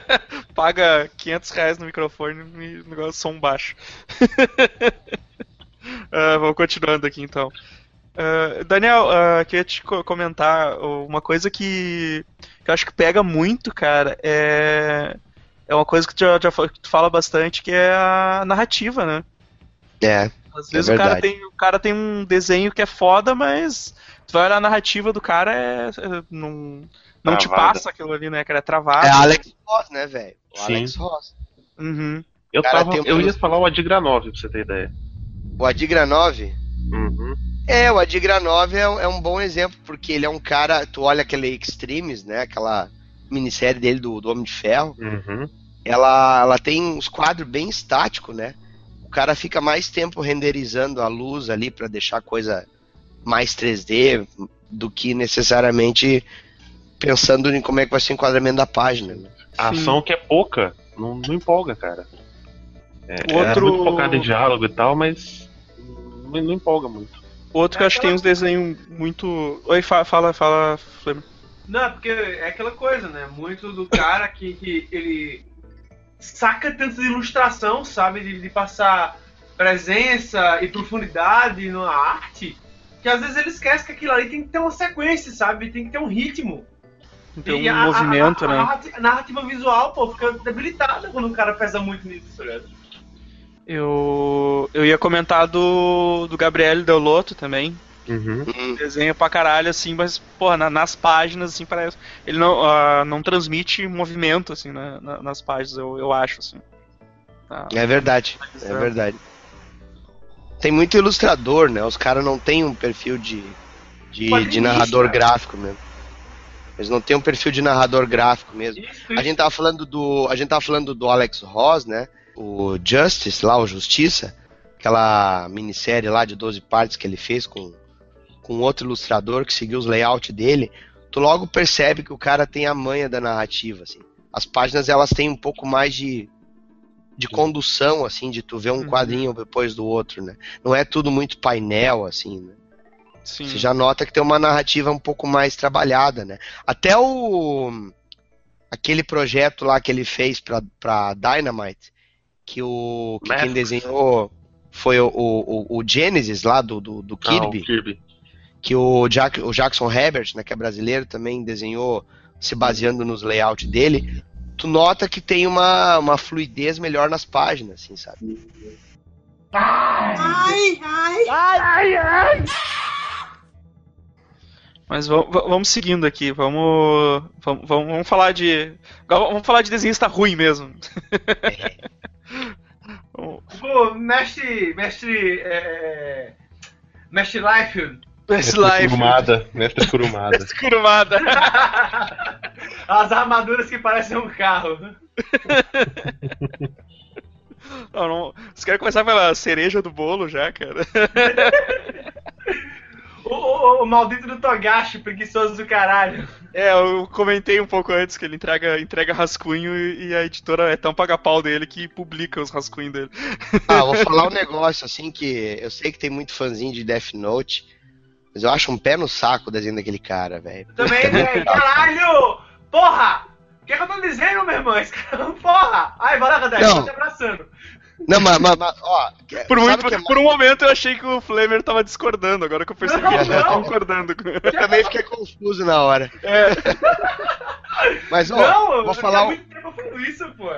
Paga 500 reais no microfone e o negócio som baixo. Ah, vamos continuando aqui então. Ah, Daniel, ah, queria te co- comentar uma coisa que, que eu acho que pega muito, cara. É, é uma coisa que tu já, que tu fala bastante, que é a narrativa, né? É, Às vezes o, cara tem, o cara tem um desenho que é foda, mas tu vai olhar a narrativa do cara, é, é- não, não te passa aquilo ali, né, cara? É travado. é Alex Ross, né, velho? Alex Ross. Uhum. Eu, tava, um- eu ia falar o Adigra 9, pra você ter ideia. O Adigra 9, Uhum. É, o Adigra 9 é, um- é um bom exemplo, porque ele é um cara. Tu olha aquele Extremes, né? Aquela minissérie dele do, do Homem de Ferro. Uhum. Ela, ela tem uns quadros bem estáticos, né? O cara fica mais tempo renderizando a luz ali pra deixar a coisa mais 3D do que necessariamente pensando em como é que vai ser o enquadramento da página. Né? A ação que é pouca, não, não empolga, cara. É, O é outro- muito focado em diálogo e tal, mas não, não empolga muito. Outro que eu acho que tem uns desenhos muito. Oi, fa- fala, fala, Flamengo. Não, porque é aquela coisa, né? Muito do cara que, que ele saca tanto de ilustração, sabe? De, de passar presença e profundidade na arte, que às vezes ele esquece que aquilo ali tem que ter uma sequência, sabe? Tem que ter um ritmo. Tem E um a- movimento, a, a, né? a narrativa visual, pô, fica debilitada quando o cara pesa muito nisso, tá ligado? Eu, eu ia comentar do, do Gabriel Deloto também. Uhum. Hum, Desenha pra caralho, assim, mas, porra, na- nas páginas, assim, parece. Ele não, ah, não transmite movimento, assim, na- na- nas páginas, eu, eu acho, assim. Tá. É verdade, é verdade. Tem muito ilustrador, né? Os caras não têm um perfil de, de, de narrador cara. gráfico mesmo. Eles não têm um perfil de narrador gráfico mesmo. Isso, A gente tava falando do. A gente tava falando do Alex Ross, né? O Justice, lá, o Justiça, aquela minissérie lá de 12 partes que ele fez com, com outro ilustrador que seguiu os layouts dele. Tu logo percebe que o cara tem a manha da narrativa, assim. As páginas elas têm um pouco mais de de condução, assim, de tu ver um Uhum. quadrinho depois do outro, né? Não é tudo muito painel, assim, né? Sim. Você já nota que tem uma narrativa um pouco mais trabalhada, né? Até o aquele projeto lá que ele fez pra Dynamite, que o que quem desenhou foi o, o, o Genesis lá do, do, do Ah, o Kirby, Kirby. que o, Jack, o Jackson Herbert, né, que é brasileiro, também desenhou se baseando nos layouts dele. Tu nota que tem uma, uma fluidez melhor nas páginas, assim, sabe? Mas vamos, seguindo aqui, vamos, vamos, vamos, vamos falar de. Vamos falar de desenhista ruim mesmo. Vamos- Pô, mestre. Mestre. É, mestre Liefeld. Best Life. Kurumada, mestre Kurumada. Best Kurumada. As armaduras que parecem um carro. Não, não, Você quer começar pela cereja do bolo já, cara? O, o- o maldito do Togashi, preguiçoso do caralho. É, eu comentei um pouco antes que ele entrega, entrega rascunho e, e a editora é tão paga-pau dele que publica os rascunhos dele. Ah, vou falar um negócio assim que eu sei que tem muito fãzinho de Death Note, Mas eu acho um pé no saco o desenho daquele cara, velho. Também, velho. Caralho! Porra! O que, é que eu tô dizendo, meu irmão? Esse cara, porra! Ai, Radek, Não. tô te abraçando. Não, mas, mas, mas, ó. Por, muito, é por um momento eu achei que o Flamer tava discordando, agora que eu percebi que ele tava concordando com Eu também fiquei confuso na hora. É. Mas, ó, não, eu vou falar, um- muito tempo fazendo isso, pô.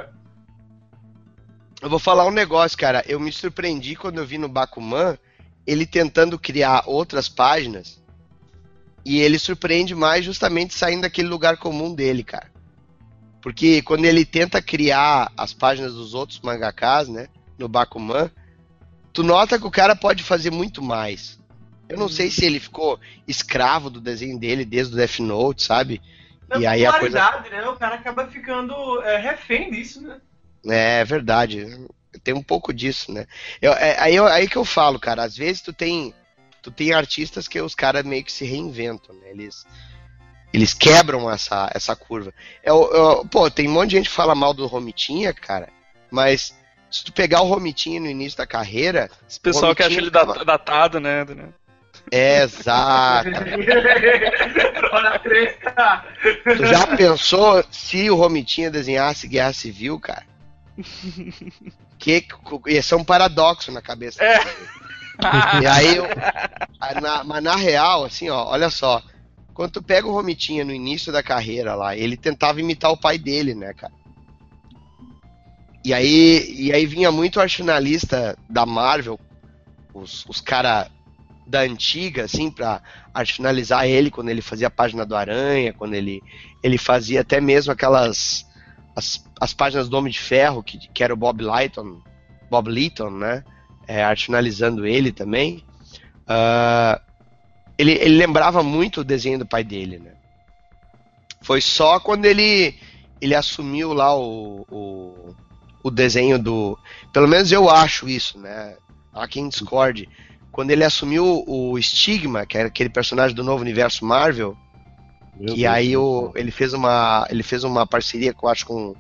eu vou falar um negócio, cara. Eu me surpreendi quando eu vi no Bakuman ele tentando criar outras páginas. E ele surpreende mais justamente saindo daquele lugar comum dele, cara. Porque quando ele tenta criar as páginas dos outros mangakas, né, no Bakuman, tu nota que o cara pode fazer muito mais. Eu não sei se ele ficou escravo do desenho dele desde o Death Note, sabe? Na E aí a coisa- né? O cara acaba ficando é, refém disso, né? É verdade. Tem um pouco disso, né? Eu- é, aí, eu- aí que eu falo, cara. Às vezes tu tem, tu tem artistas que os caras meio que se reinventam, né? Eles, eles quebram essa, essa curva. Eu, eu- pô, tem um monte de gente que fala mal do Romitinha, cara. Mas se tu pegar o Romitinha no início da carreira, Esse pessoal que acha ele Romitinho dat- datado, né? né? é exato. Olha a treta! Tu já pensou se o Romitinha desenhasse Guerra Civil, cara? Que, ia ser um paradoxo na cabeça. É. dele. E aí, eu, na- mas na real, assim, ó, olha só. Quando tu pega o Romitinha no início da carreira lá, ele tentava imitar o pai dele, né, cara? E aí, e aí vinha muito arte finalista da Marvel, os, os cara da antiga, assim, pra arte finalizar ele quando ele fazia a página do Aranha, quando ele, ele fazia até mesmo aquelas. As, as páginas do Homem de Ferro, que, que era o Bob Lighton, Bob Litton, né? É, ele também. Ah, ele, ele lembrava muito o desenho do pai dele, né? Foi só quando ele, ele assumiu lá o, o, o desenho do. Pelo menos eu acho isso, né? Há quem discorde. Quando ele assumiu o Stigma, que era aquele personagem do novo universo Marvel, Meu e Deus aí o, ele fez uma ele fez uma parceria com acho com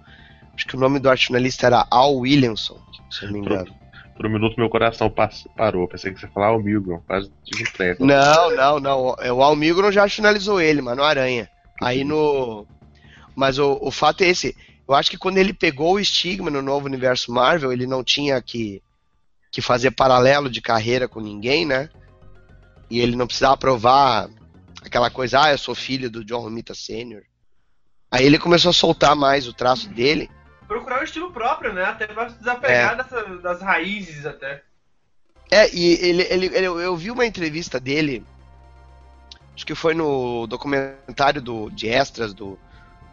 acho que o nome do arte finalista era Al Williamson, se eu não me engano. Por um minuto meu coração parou. Pensei que você ia falar o Milgram. Quase tive um treco. Não, não, não. O Al Milgrom já finalizou ele, mano, o Aranha. Aí no. Mas o, o fato é esse. Eu acho que quando ele pegou o Stigma no novo universo Marvel, ele não tinha que, que fazer paralelo de carreira com ninguém, né? E ele não precisava provar aquela coisa, ah, eu sou filho do John Romita Sr. Aí ele começou a soltar mais o traço dele. Procurar um estilo próprio, né? Até pra se desapegar É. dessa- das raízes, até. É, e ele, ele, ele- eu vi uma entrevista dele, acho que foi no documentário do, de extras do,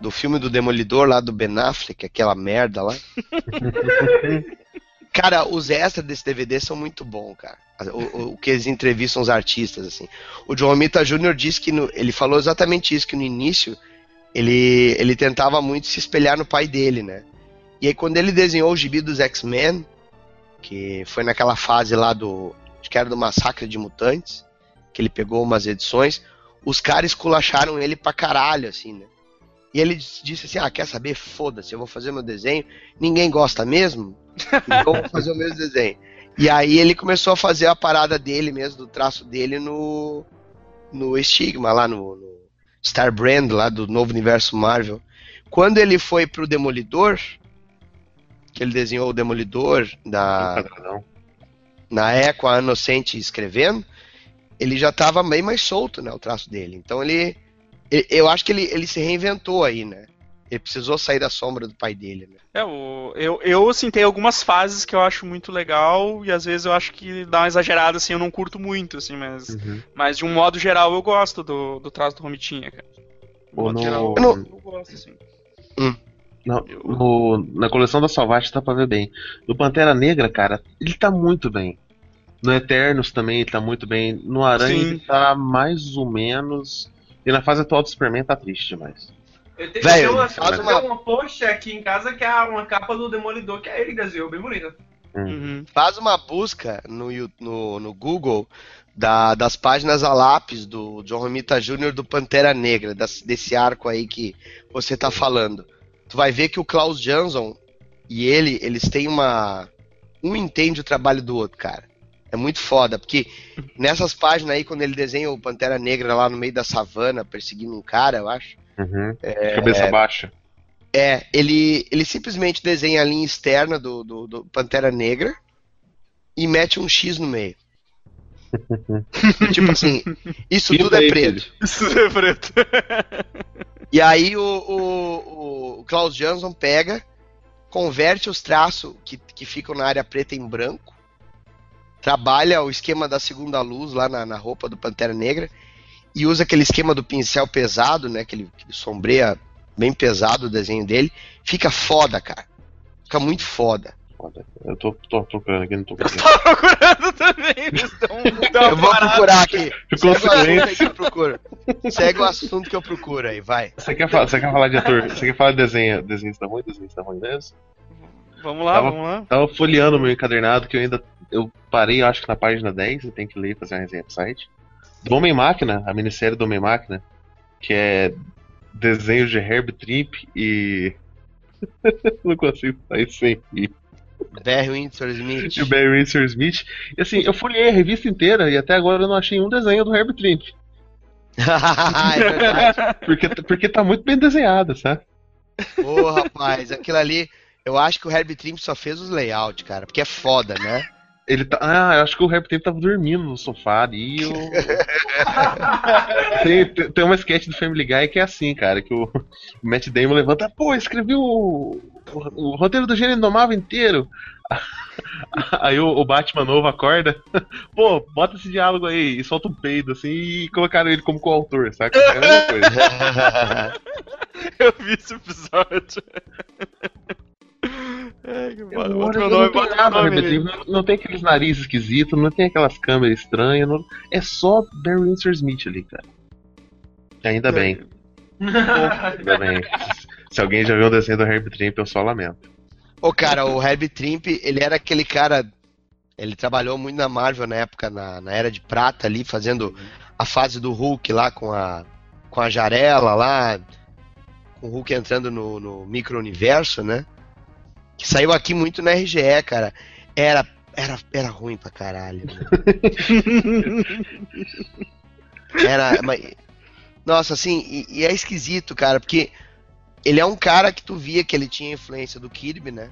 do filme do Demolidor lá do Ben Affleck, aquela merda lá. cara, os extras desse DVD são muito bons, cara. O, o- que eles entrevistam os artistas, assim. O John Romita Jr. disse que no- ele falou exatamente isso, que no início ele, ele tentava muito se espelhar no pai dele, né? E aí quando ele desenhou o gibi dos X-Men, que foi naquela fase lá do. Acho que era do Massacre de Mutantes, que ele pegou umas edições, os caras esculacharam ele pra caralho, assim, né? E ele disse assim: Ah, quer saber? Foda-se, eu vou fazer meu desenho. Ninguém gosta mesmo? Então vou fazer o mesmo desenho. E aí ele começou a fazer a parada dele mesmo, do traço dele no. No Estigma, lá no, no Star Brand, lá do novo universo Marvel. Quando ele foi pro Demolidor, que ele desenhou o Demolidor da, na com a Inocente escrevendo, ele já estava bem mais solto, né, o traço dele. Então ele- eu acho que ele, ele se reinventou aí, né? Ele precisou sair da sombra do pai dele, né? É, o, eu, eu, assim, tem algumas fases que eu acho muito legal e às vezes eu acho que dá uma exagerada, assim, eu não curto muito, assim, mas, Uhum. mas de um modo geral eu gosto do, do traço do Romitinha, cara. De um modo no- geral Eu não- eu gosto, assim. Não, no- na coleção da Salvage dá pra ver bem. No Pantera Negra, cara, ele tá muito bem. No Eternos também ele tá muito bem. No Aranha Sim. ele tá mais ou menos. E na fase atual do Superman tá triste demais. Eu tenho, Velho, eu uma, faz uma- uma post aqui em casa que é uma capa do Demolidor, que é ele desenhou, bem bonita. Uhum. Faz uma busca no, no, no Google da- das páginas a lápis do John Romita Jr. do Pantera Negra, das- desse arco aí que você tá falando. Tu vai ver que o Klaus Jansson e ele, eles têm uma. Um entende o trabalho do outro, cara. É muito foda, porque nessas páginas aí, quando ele desenha o Pantera Negra lá no meio da savana, perseguindo um cara, eu acho. Uhum. Cabeça baixa. É, ele, ele simplesmente desenha a linha externa do, do, do Pantera Negra e mete um X no meio. tipo assim, isso Pinta tudo é preto. filho. Isso é preto. E aí o, o, o Klaus Jansson pega, converte os traços que, que ficam na área preta em branco, trabalha o esquema da segunda luz lá na, na roupa do Pantera Negra e usa aquele esquema do pincel pesado, né? Que ele, que ele sombreia bem pesado o desenho dele. Fica foda, cara. Fica muito foda. Eu tô, tô procurando aqui, não tô Eu conseguindo. tava procurando também. Eu vou procurar aqui. Ficou Segue o assunto aí silêncio. que eu procuro. Segue o assunto que eu procuro aí, vai. Você quer, falar, você quer falar de ator? Você quer falar de desenho? Desenho da ruim? Desenho da ruim mesmo? Vamos lá, Tava- vamos lá. Tava folheando meu encadernado que eu ainda. Eu parei, eu acho que na página 10, eu tenho que ler e fazer uma resenha pro site. Do Homem Máquina, a minissérie do Homem Máquina, que é desenhos de Herb Trimp e. não consigo sair sem rir. Barry Windsor Smith. E o Barry Windsor Smith. E assim, eu folhei a revista inteira e até agora eu não achei um desenho do Herb Trimp. é verdade. Porque, porque tá muito bem desenhado, sabe? Ô, rapaz, aquilo ali. Eu acho que o Herbie Trimp só fez os layouts, cara, porque é foda, né? Ele tá. Ah, eu acho que o Herb Trimp tava dormindo no sofá ali e eu... tem, tem, uma sketch do Family Guy que é assim, cara, que o, o Matt Damon levanta, pô, escreveu o, o, o roteiro do Gênero Indomável inteiro. Aí o, o Batman novo acorda, pô, bota esse diálogo aí e solta um peido assim e colocaram ele como coautor, saca? É a mesma coisa. Eu vi esse episódio. Ai, que foda. Bota meu não nome, tem bota meu nada, nome. Não, não tem aqueles narizes esquisitos, não tem aquelas câmeras estranhas, não- é só Barry Windsor Smith ali, cara. Ainda bem, ainda bem. Se alguém já viu o desenho do Herbert Trimp, eu só lamento. Ô, cara, o Herbie Trimp, ele era aquele cara. Ele trabalhou muito na Marvel na época, na, na Era de Prata ali, fazendo a fase do Hulk lá com a, com a Jarela lá, com o Hulk entrando no, no micro-universo, né? Que saiu aqui muito na RGE, cara. Era, era, era ruim pra caralho. Era. mas- Nossa, assim, e, e é esquisito, cara, porque ele é um cara que tu via que ele tinha influência do Kirby, né?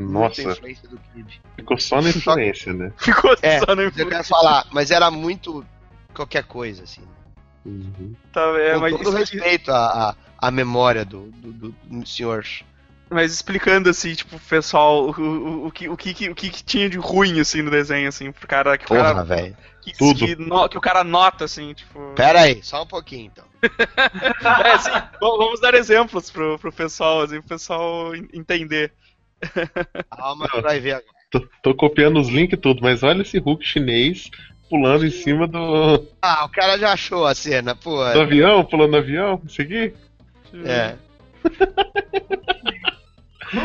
Nossa, influência do Kirby. ficou só na influência, né? Ficou É, só no Eu quero falar, mas era muito qualquer coisa, assim. Uhum. Tá, é, Com mas, todo isso- respeito à, à, memória do, do, do- do senhor. Mas explicando assim, tipo, pessoal, o, o, o, que, o, que, o que que tinha de ruim assim no desenho, assim, pro cara que o Porra, cara velho. que, tudo. que, no- que o cara nota, assim, tipo. Pera aí, só um pouquinho então. É, assim, vamos dar exemplos pro, pro pessoal, assim, pro pessoal en- entender. Calma, tu vai ver agora. Tô, tô copiando os links e tudo, mas olha esse Hulk chinês pulando em cima do, Ah, o cara já achou a cena, pô. do avião, pulando no avião, isso aqui. É.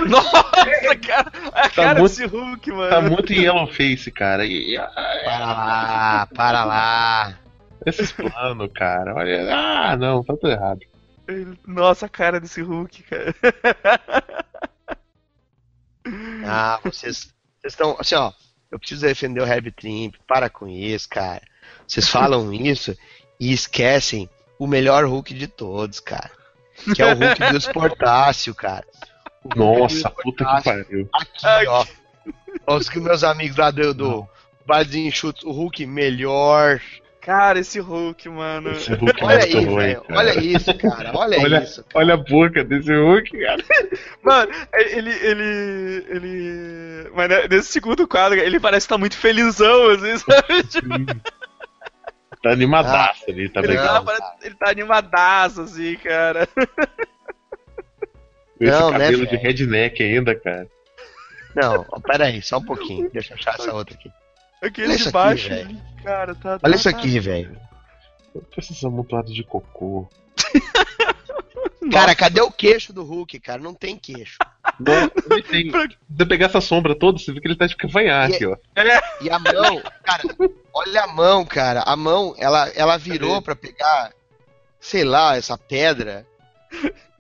Nossa, cara, a cara muito- desse Hulk, mano. Tá muito yellow face, cara. E, e- Para lá, para lá. esses planos, cara. Olha. Ah, não, tá tudo errado. Nossa, a cara desse Hulk, cara. Ah, vocês vocês estão. Assim, ó. Eu preciso defender o Herbie Trimp. Para com isso, cara. Vocês falam isso e esquecem o melhor Hulk de todos, cara. Que é o Hulk do Esportácio, cara. Nossa, puta que pariu. Aqui, ó. Os que meus amigos lá do, do dos Enxutos, o Hulk melhor. Cara, esse Hulk, mano. Esse Hulk é Olha muito aí, ruim, velho. cara. Olha isso, cara. Olha, Olha- isso. Olha a boca desse Hulk, cara. Mano, ele. ele. ele. Mas nesse segundo quadro, ele parece estar muito felizão, assim, sabe? Tipo, Tá animadaço ali, tá ele, legal. tá, ele tá animadaço, assim, cara. Com esse Não, né, cabelo de velho? redneck ainda, cara. Não, ó, pera aí, só um pouquinho. Deixa eu achar essa outra aqui. Aquele Olha isso de aqui, baixo, velho. ali, cara, tá. Olha tá- isso tá- aqui, velho. Esses amontoados de cocô. Cara, cadê o queixo do Hulk, cara? Não tem queixo. Não, ele tem. Se você pegar essa sombra toda, você vê que ele tá de cavanhaque, ó. E a mão, cara, olha a mão, cara. A mão, ela, ela virou pra pegar, sei lá, essa pedra.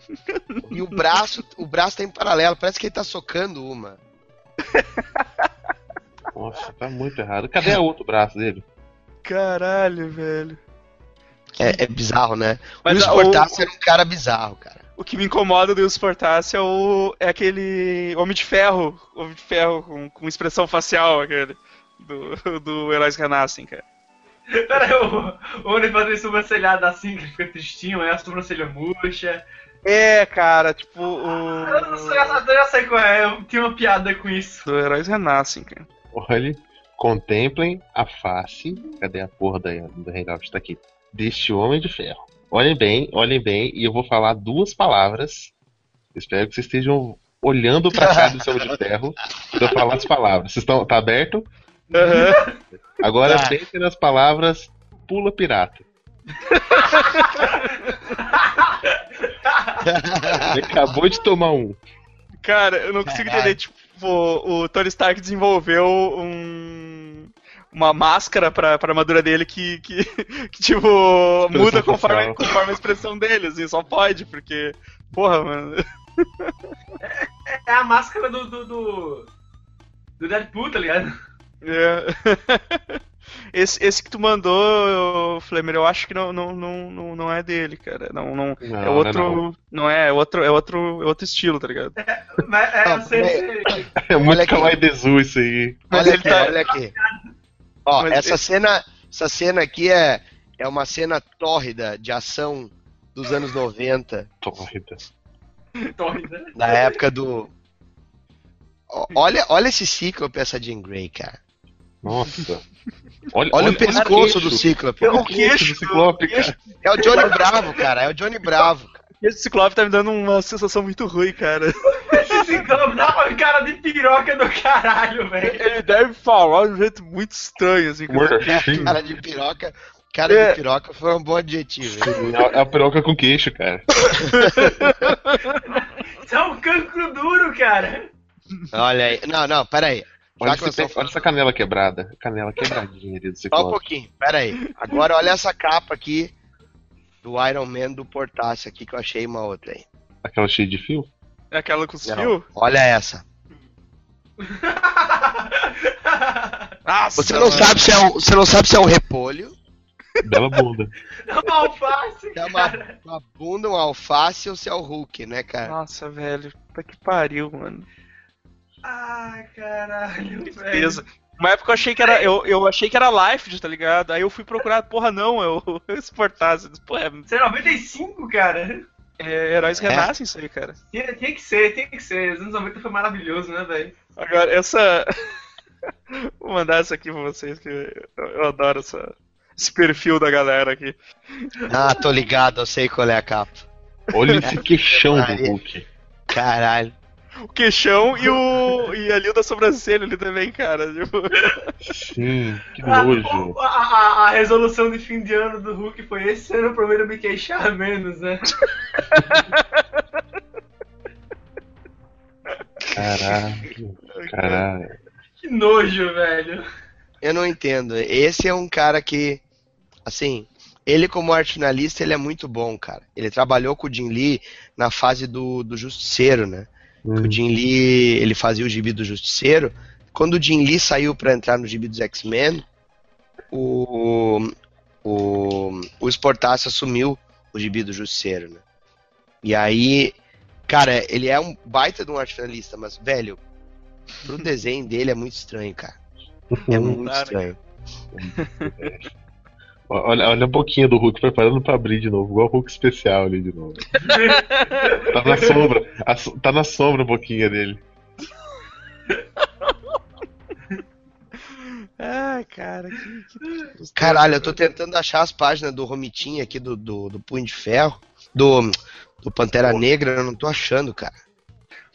E o braço, o braço tá em paralelo. Parece que ele tá socando uma. Nossa, tá muito errado. Cadê o outro braço dele? Caralho, velho. É, é bizarro, né? Mas o Luiz Cortázar era um cara bizarro, cara. O que me incomoda do Portácio é, o, é aquele Homem de Ferro. Homem de Ferro com, com expressão facial, aquele. Do, do Heróis Renascem, cara. Pera aí, o, Oni fazendo sobrancelhada assim, que ele fica tristinho, é a sobrancelha murcha. É, cara, tipo Eu, não sei, o. eu já sei qual é, eu tinha uma piada com isso. Do Heróis Renascem, cara. Olhe, contemplem a face. Cadê a porra da, do Hangout? Tá aqui. Deste homem de ferro. Olhem bem, olhem bem, e eu vou falar duas palavras. Espero que vocês estejam olhando pra cá do homem de ferro pra eu falar as palavras. Vocês estão. Tá aberto? Aham. Agora Tá. pensem nas palavras pula pirata. Ele acabou de tomar um. Cara, eu não consigo Caralho. entender, tipo, o, o Tony Stark desenvolveu um. Uma máscara pra, pra armadura dele que, que, que tipo, muda conforme, conforme a expressão dele, assim, só pode, porque. Porra, mano. É a máscara do. do, do, do Deadpool, tá ligado? É. Esse, esse que tu mandou, Flamer, eu acho que não, não, não, não, não é dele, cara. Não, não, Não, é não outro. não. Não, é, é outro, é outro, é outro estilo, tá ligado? Mas é, Não, sei que- É muito kawaii desu isso aí. Mas olha ele aqui, tá- olha aqui. Ó, Mas essa ele- cena, essa cena aqui é, é uma cena tórrida de ação dos anos 90, Tórrida. Tórrida. na época do. Olha, olha esse Cíclope, essa Jean Grey, cara. Nossa. Olha, Olha, o pescoço queixo. do Cíclope. Eu- Olha o queixo do Ciclope, cara. É o Johnny Bravo, cara. É o Johnny Bravo. Esse Ciclope tá me dando uma sensação muito ruim, cara. Esse ciclope dá uma cara de piroca do caralho, velho. Ele deve falar de um jeito muito estranho, assim. cara. Cara de piroca. Cara É. de piroca foi um bom adjetivo. É a piroca com queixo, cara. Isso é um cancro duro, cara. Olha aí. Não, não, pera aí. Olha, esse- olha essa canela quebrada. Canela quebradinha ali do Só um Ciclope. pouquinho, pera aí. Agora olha essa capa aqui do Iron Man do Portácio aqui que eu achei uma outra aí. Aquela cheia de fio. É aquela com os fios? Olha essa. Nossa, Você não mano. sabe se é um, você não sabe se é um repolho, Bela bunda. É uma alface, é uma, cara. uma bunda, um alface ou se é o Hulk, né, cara? Nossa, velho. Puta que pariu, mano. Ai, caralho, velho. Uma época eu achei que era. Eu, eu achei que era Life, tá ligado? Aí eu fui procurar, porra, não, eu, eu exportasse. Pô, é, Você é 95, cara? é Heróis É. Renascem isso aí, cara. Tinha, tinha que ser, tinha que ser. Os anos 90 foi maravilhoso, né, velho? Agora, essa. Vou mandar essa aqui pra vocês, que eu, eu adoro essa, esse perfil da galera aqui. Ah, tô ligado, eu sei qual é a capa. Olha esse queixão do. Hulk. Caralho. O queixão e o. e ali o da sobrancelha ali também, cara. Tipo, Sim, que A, nojo. a, a- a resolução de fim de ano do Hulk foi esse ano, prometo me queixar menos, né? Caralho. Caralho. Que nojo, velho. Eu não entendo. Esse é um cara que, assim, ele como arte finalista, ele é muito bom, cara. Ele trabalhou com o Jim Lee na fase do, do Justiceiro, né? Que Hum. o Jim Lee, ele fazia o gibi do Justiceiro. Quando o Jim Lee saiu pra entrar no gibi dos X-Men, o, o, o Sportaço assumiu o gibi do Justiceiro, né? E aí, cara, ele é um baita de um arte finalista, mas, velho, pro desenho dele é muito estranho, cara. É muito estranho. Olha, olha a boquinha do Hulk preparando pra abrir de novo, igual o Hulk especial ali de novo. Tá na sombra, a tá na sombra a boquinha dele. Ai, cara, que. que... Caralho, eu tô tentando achar as páginas do Romitinha aqui do, do, do Punho de Ferro, do, do Pantera Negra, eu não tô achando, cara.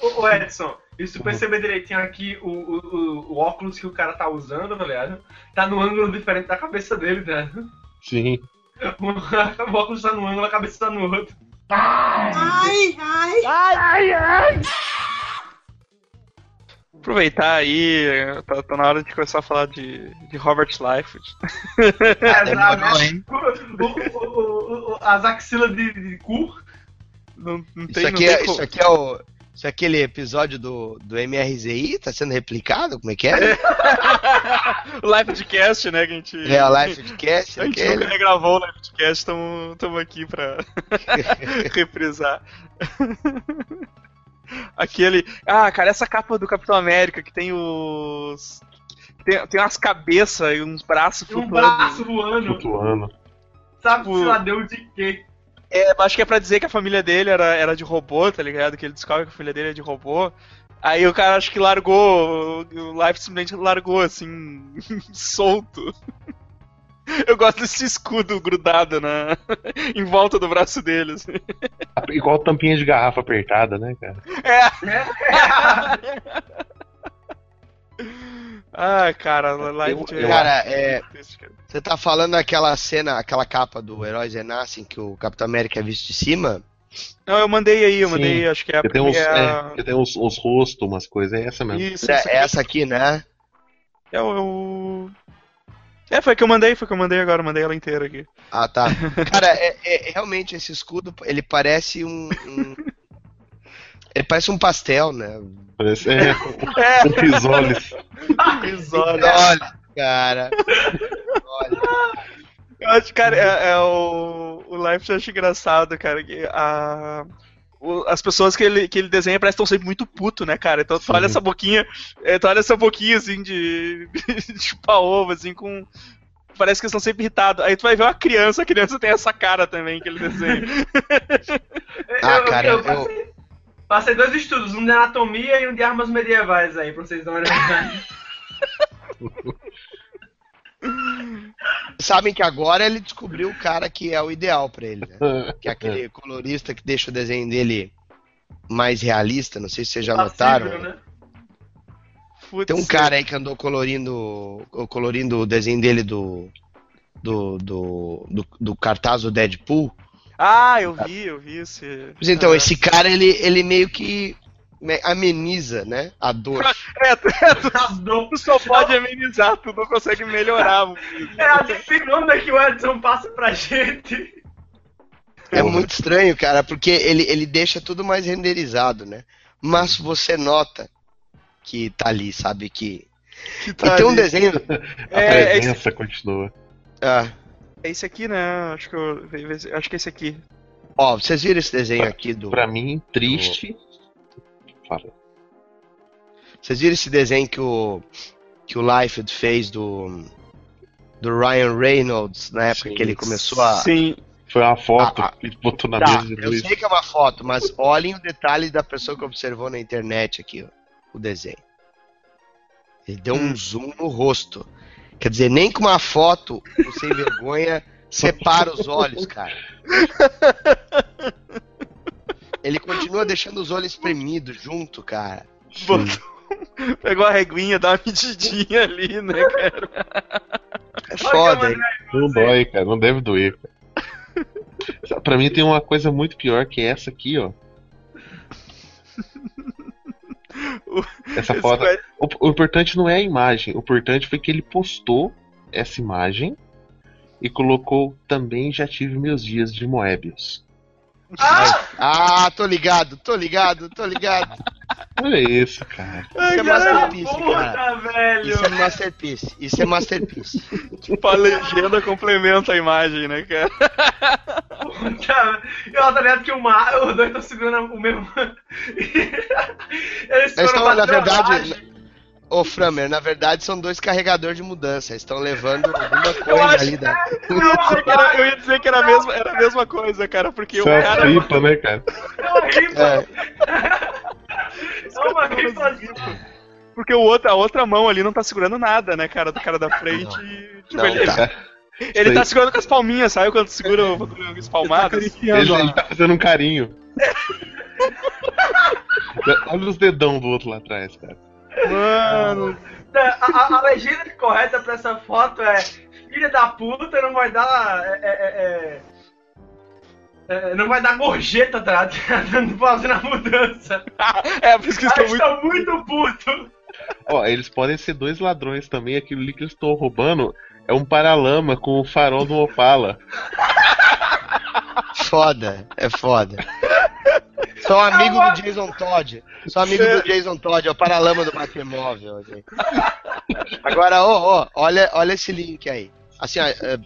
Ô, ô, Edson, e se tu perceber direitinho aqui, o, o, o, o óculos que o cara tá usando, tá ligado? Tá num ângulo diferente da cabeça dele, ligado? Sim. O, o óculos tá num ângulo, a cabeça tá no outro. Aproveitar aí, tá, tá na hora de começar a falar de, de Robert Liefeld. É, demorou, né? hein? O- o- o- o- as axilas de, de cu. Não, não Isso tem, aqui, é, isso aqui é o. Isso é aquele episódio do, do MRZI? Tá sendo replicado? Como é que é? o live podcast, né? Que a gente. É, o live podcast. A gente aquele. nunca regravou o live podcast, estamos aqui pra reprisar. Aquele. Ah, cara, essa capa do Capitão América que tem os. Tem, tem umas cabeças e uns braços E um flutuando. braço voando. Flutuando. Sabe, Tipo- sei lá, deu de quê? É, acho que é pra dizer que a família dele era, era de robô, tá ligado? Que ele descobre que a família dele é de robô. Aí o cara acho que largou, o Life simplesmente largou assim, solto. Eu gosto desse escudo grudado na, em volta do braço dele. assim. Igual tampinha de garrafa apertada, né, cara? Ah, cara, Life Eu- de- eu- Cara, é, você tá falando daquela cena, aquela capa do Heróis Renascem que o Capitão América é visto de cima? Não, eu mandei aí, eu Sim. mandei, acho que é a Que tem uns, primeira. é, que tem uns, uns rostos, umas coisas, é essa mesmo. Isso, É, isso aqui. essa aqui, né? É o. é o- É, foi que eu mandei, foi que eu mandei agora, eu mandei ela inteira aqui. Ah, tá. Cara, é, é- realmente esse escudo, ele parece um, um- Ele parece um pastel, né? Parece, é, É, um risoles. risório. Olha, cara. Olha. Eu acho, cara, é, é o, o Life eu acho engraçado, cara, que a, as pessoas que ele, que ele desenha parecem que estão sempre muito puto, né, cara? Então tu Sim. olha essa boquinha, é, tu olha essa boquinha, assim, de, de chupar ovo, assim, com... Parece que eles estão sempre irritados. Aí tu vai ver uma criança, a criança tem essa cara também que ele desenha. Ah, Eu- cara, eu, eu- passei, dois estudos, um de anatomia e um de armas medievais aí, pra vocês darem uma. Sabem que agora ele descobriu o cara que é o ideal pra ele, né? Que é aquele colorista que deixa o desenho dele mais realista, não sei se vocês já notaram. Passível, né? Putz, Tem um cara aí que andou colorindo, colorindo o desenho dele do, do, do, do, do cartaz do Deadpool. Ah, eu vi, eu vi esse... Pois então, Ah. esse cara, ele, ele meio que me- ameniza, né, a dor. É, tu, As dor- tu só pode amenizar, tu não consegue melhorar. É a dipirona que o Edson passa pra gente. É muito estranho, cara, porque ele, ele deixa tudo mais renderizado, né? Mas você nota que tá ali, sabe? Que. Que E tá tem um ali. desenho. A É, é presença continua. Ah, É esse aqui, né? Acho que eu, acho que é esse aqui. ó, vocês viram esse desenho aqui do. Pra mim, triste. Fala. Vocês viram esse desenho que o. que o Liefeld fez do. do Ryan Reynolds na época Sim. que ele começou a. Sim. Foi uma foto Ah, ah. que ele botou na Tá, mesa de eu sei que é uma foto, mas olhem o detalhe da pessoa que observou na internet aqui, ó, o desenho. Ele deu um Hum. zoom no rosto. Quer dizer, nem com uma foto, o sem vergonha separa os olhos, cara. Ele continua deixando os olhos espremidos junto, cara. Botou- Pegou a reguinha, dá uma medidinha ali, né, cara? É foda, hein? Não dói, cara. Não deve doer, cara. Pra mim tem uma coisa muito pior que essa aqui, ó. Essa Esse foto. O, o importante não é a imagem. O importante foi que ele postou essa imagem e colocou também já tive meus dias de Moebius. Ah, tô ligado, tô ligado, tô ligado. Olha isso, cara. Isso é masterpiece, cara. Puta, velho. Isso é masterpiece. Isso é masterpiece. Tipo, a legenda complementa a imagem, né, cara? Puta, eu tô ligado que o Mar, os dois estão segurando o mesmo. Eles Eles estão, na verdade. Ô, Framer, na verdade são dois carregadores de mudança. Eles Estão levando alguma Eu coisa acho ali da. Eu ia dizer que era, eu ia dizer que era, a, mesma, era a mesma coisa, cara, porque Isso o é uma cara. ripa, né, cara? É uma ripa. É, É uma ripa. Porque o outro, a outra mão ali não tá segurando nada, né, cara, do cara da frente. e, tipo, Não, ele, tá. ele, tá segurando com as palminhas, sabe quando segura o bagulho Ele tá? Ele, ele tá fazendo um carinho. Olha os dedão do outro lá atrás, cara. Mano, A, a- a legenda correta pra essa foto é Filha da puta não vai dar. é, é, é, é, não vai dar gorjeta, tá? Fazendo a mudança. é, por isso que eles estão muito. muito putos. Ó, eles podem ser dois ladrões também. Aquilo ali que eles estão roubando é um paralama com o farol do Opala. foda, é foda. Sou amigo do Jason Todd. Sou amigo do Jason Todd, é o paralama do Batmóvel. assim. Agora, ó, ó, olha, olha esse link aí. Assim, ó, é,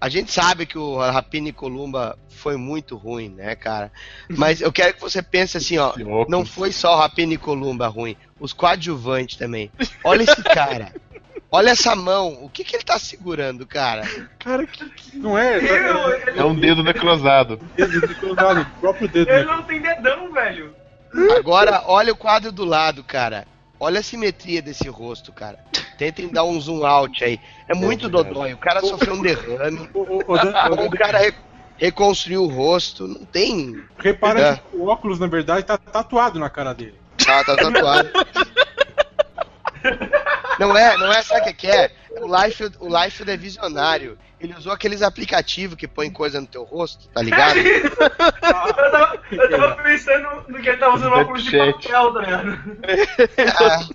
a gente sabe que o Rapina e Columba foi muito ruim, né, cara? Mas eu quero que você pense assim, ó. Não foi só o Rapina e Columba ruim, os coadjuvantes também. Olha esse cara. Olha essa mão. O que, que ele tá segurando, cara? Cara, que. Não é? Eu- É, ele, É um dedo necrosado. é dedo de cruzado, o próprio dedo. ele né? não tem dedão, velho. Agora, olha o quadro do lado, cara. Olha a simetria desse rosto, cara. Tentem dar um zoom out aí. É muito dodói. O cara sofreu um derrame. O, cara re- reconstruiu o rosto. Não tem. Repara É. que o óculos, na verdade, tá tatuado na cara dele. Tá, tá tatuado. Não é, não é, sabe o que é? O Life, o Life é visionário. Ele usou aqueles aplicativos que põe coisa no teu rosto, tá ligado? eu, tava, eu tava pensando no que ele tava usando óculos de papel, tá ligado? Ah,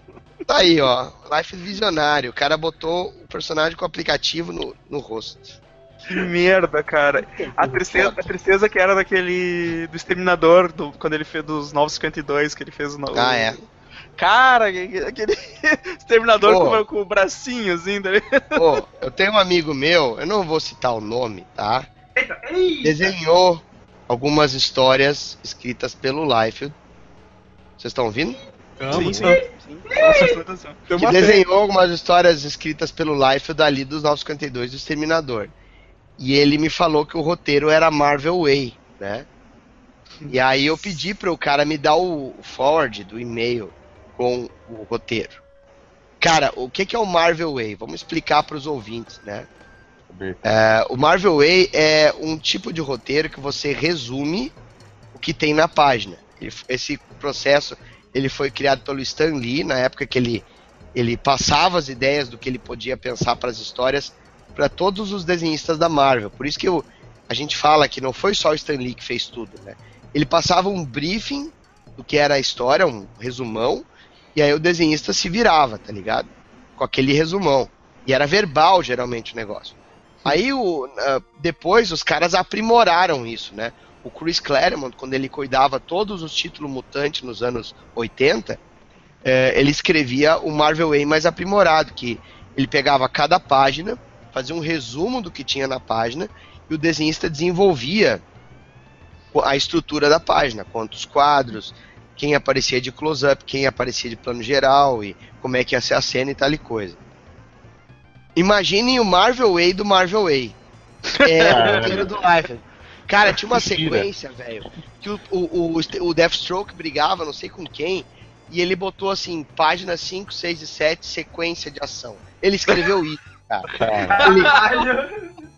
tá aí, ó. Life visionário. O cara botou o personagem com o aplicativo no, no rosto. Que merda, cara. A tristeza, a tristeza que era daquele. do Exterminador, do, quando ele fez dos 952, que ele fez o. no- Ah, é. Cara, aquele Exterminador Pô. com, com o bracinho assim, tá? Pô, eu tenho um amigo meu, eu não vou citar o nome, tá? Eita, ei! Desenhou algumas histórias escritas pelo Life. Vocês estão ouvindo? Sim. sim. Nossa, que desenhou algumas histórias escritas pelo Life dali dos 952 do Exterminador. E ele me falou que o roteiro era Marvel Way, né? E aí eu pedi para o cara me dar o forward do e-mail com o roteiro. Cara, o que que é o Marvel Way? Vamos explicar para os ouvintes, né? É, o Marvel Way é um tipo de roteiro que você resume o que tem na página. Ele- Esse processo ele foi criado pelo Stan Lee na época que ele, ele passava as ideias do que ele podia pensar para as histórias para todos os desenhistas da Marvel. Por isso que eu- a gente fala que não foi só o Stan Lee que fez tudo, né? Ele passava um briefing do que era a história, um resumão, e aí o desenhista se virava, tá ligado? Com aquele resumão. E era verbal, geralmente, o negócio. Aí, o, ah, depois, os caras aprimoraram isso, né? O Chris Claremont, quando ele cuidava todos os títulos mutantes nos anos 80, eh, ele escrevia o Marvel Way mais aprimorado, que ele pegava cada página, fazia um resumo do que tinha na página, e o desenhista desenvolvia a estrutura da página, quantos quadros, quem aparecia de close-up, quem aparecia de plano geral, e como é que ia ser a cena e tal e coisa. Imaginem o Marvel Way do Marvel Way. É o roteiro do Life. Cara, tinha uma sequência, velho, que o, o, o, o Deathstroke brigava, não sei com quem, e ele botou assim, página 5, 6 e 7, sequência de ação. Ele escreveu isso, cara. Ele- Caralho.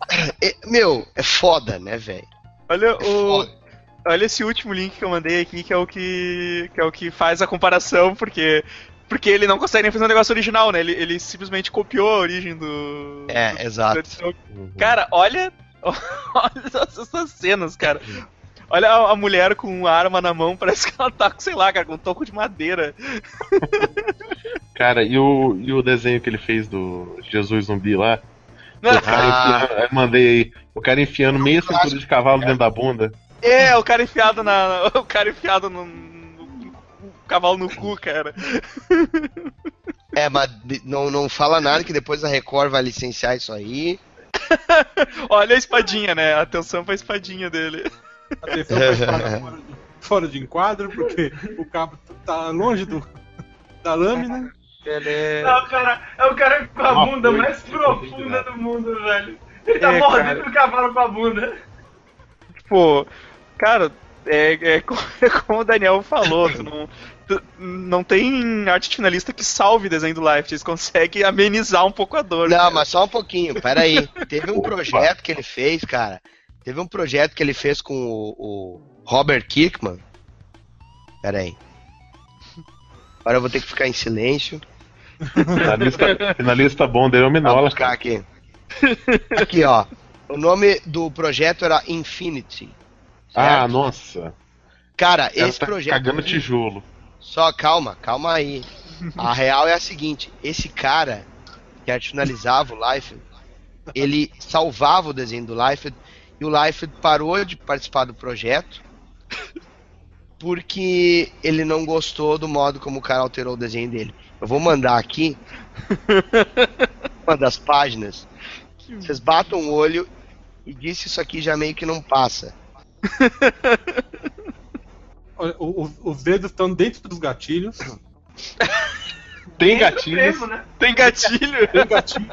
é- meu, é foda, né, velho? Olha É o. foda. Olha esse último link que eu mandei aqui, que é o que. que é o que faz a comparação, porque. Porque ele não consegue nem fazer um negócio original, né? Ele, ele simplesmente copiou a origem do. É, do exato. Deathstroke. Cara, olha. Olha essas cenas, cara. Olha a, a mulher com a arma na mão, parece que ela tá com, sei lá, cara, com um toco de madeira. Cara, e o, e o desenho que ele fez do Jesus zumbi lá? Não, O cara Ah. enfiando, eu mandei aí. O cara enfiando meia cintura de cavalo dentro da bunda. É, o cara enfiado na. O cara enfiado no. no- no cavalo no cu, cara. É, mas não, não fala nada que depois a Record vai licenciar isso aí. Olha a espadinha, né? Atenção pra espadinha dele. Atenção pra espada fora de, fora de enquadro, porque o cabo tá longe do, da lâmina. Ele É o cara, é o cara com a Uma bunda mais não profunda nada. do mundo, velho. Ele tá É, mordendo cara. o cavalo com a bunda. Pô, cara, é, é co- é como o Daniel falou, tu não, tu- não tem arte finalista que salve o desenho do Life, eles conseguem amenizar um pouco a dor. Não, cara. mas só um pouquinho, peraí. Teve um Opa. projeto que ele fez, cara. Teve um projeto que ele fez com o, o Robert Kirkman. Peraí. Agora eu vou ter que ficar em silêncio. Finalista, finalista bom dele é o Vou Minola. buscar aqui. Aqui, ó. O nome do projeto era Infinity. Ah, nossa. Cara, esse tá projeto. cagando tijolo. Só calma, calma aí. A real é a seguinte: esse cara que finalizava o Life, ele salvava o desenho do Life e o Life parou de participar do projeto porque ele não gostou do modo como o cara alterou o desenho dele. Eu vou mandar aqui uma das páginas. Vocês batam o olho e disse isso aqui já meio que não passa. Olha, o- o- os dedos estão dentro dos gatilhos. Tem gatilhos. mesmo, né? Tem gatilho. Tem gatilho.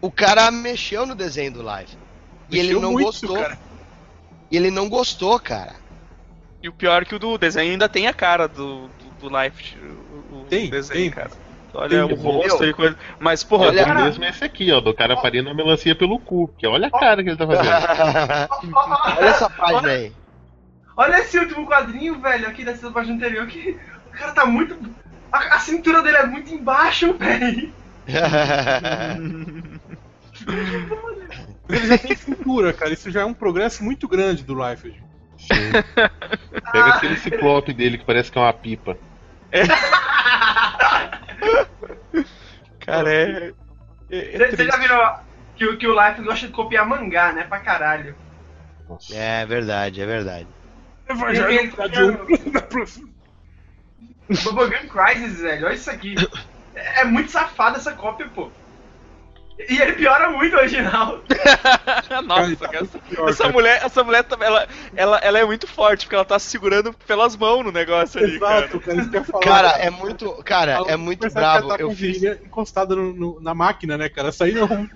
O cara mexeu no desenho do live. E ele Mexeu não muito, gostou. cara. E ele não gostou, cara. E o pior é que o do desenho ainda tem a cara do, do, do Life. O, o Tem, desenho, tem. cara. Olha o rosto e coisa. Mas, porra, Olha- O mesmo é esse aqui, ó, do cara parindo a melancia pelo cu. Que olha a cara que ele tá fazendo. Olha essa página aí. Olha esse último quadrinho, velho, aqui dessa página anterior, que o cara tá muito. A, a cintura dele é muito embaixo, velho. Ele já tem cintura, cara. Isso já é um progresso muito grande do Life. Sim. Pega aquele ciclope dele que parece que é uma pipa. cara, é. é- é Você já viu que, o- que o Life gosta de copiar mangá, né? Pra caralho. Nossa. É verdade, é verdade. Evangelho um. Bubblegum Crisis, velho, olha isso aqui. É, é muito safado essa cópia, pô. E ele piora muito o original. Nossa, Cara, cara, tá pior, essa cara. mulher, essa mulher também, ela, ela, ela é muito forte, porque ela tá segurando pelas mãos no negócio ali, Exato, cara. cara. Falar. Cara, é muito. Cara, é muito bravo. Tá com Eu fiz. encostada no- no- na máquina, né, cara? Essa aí não.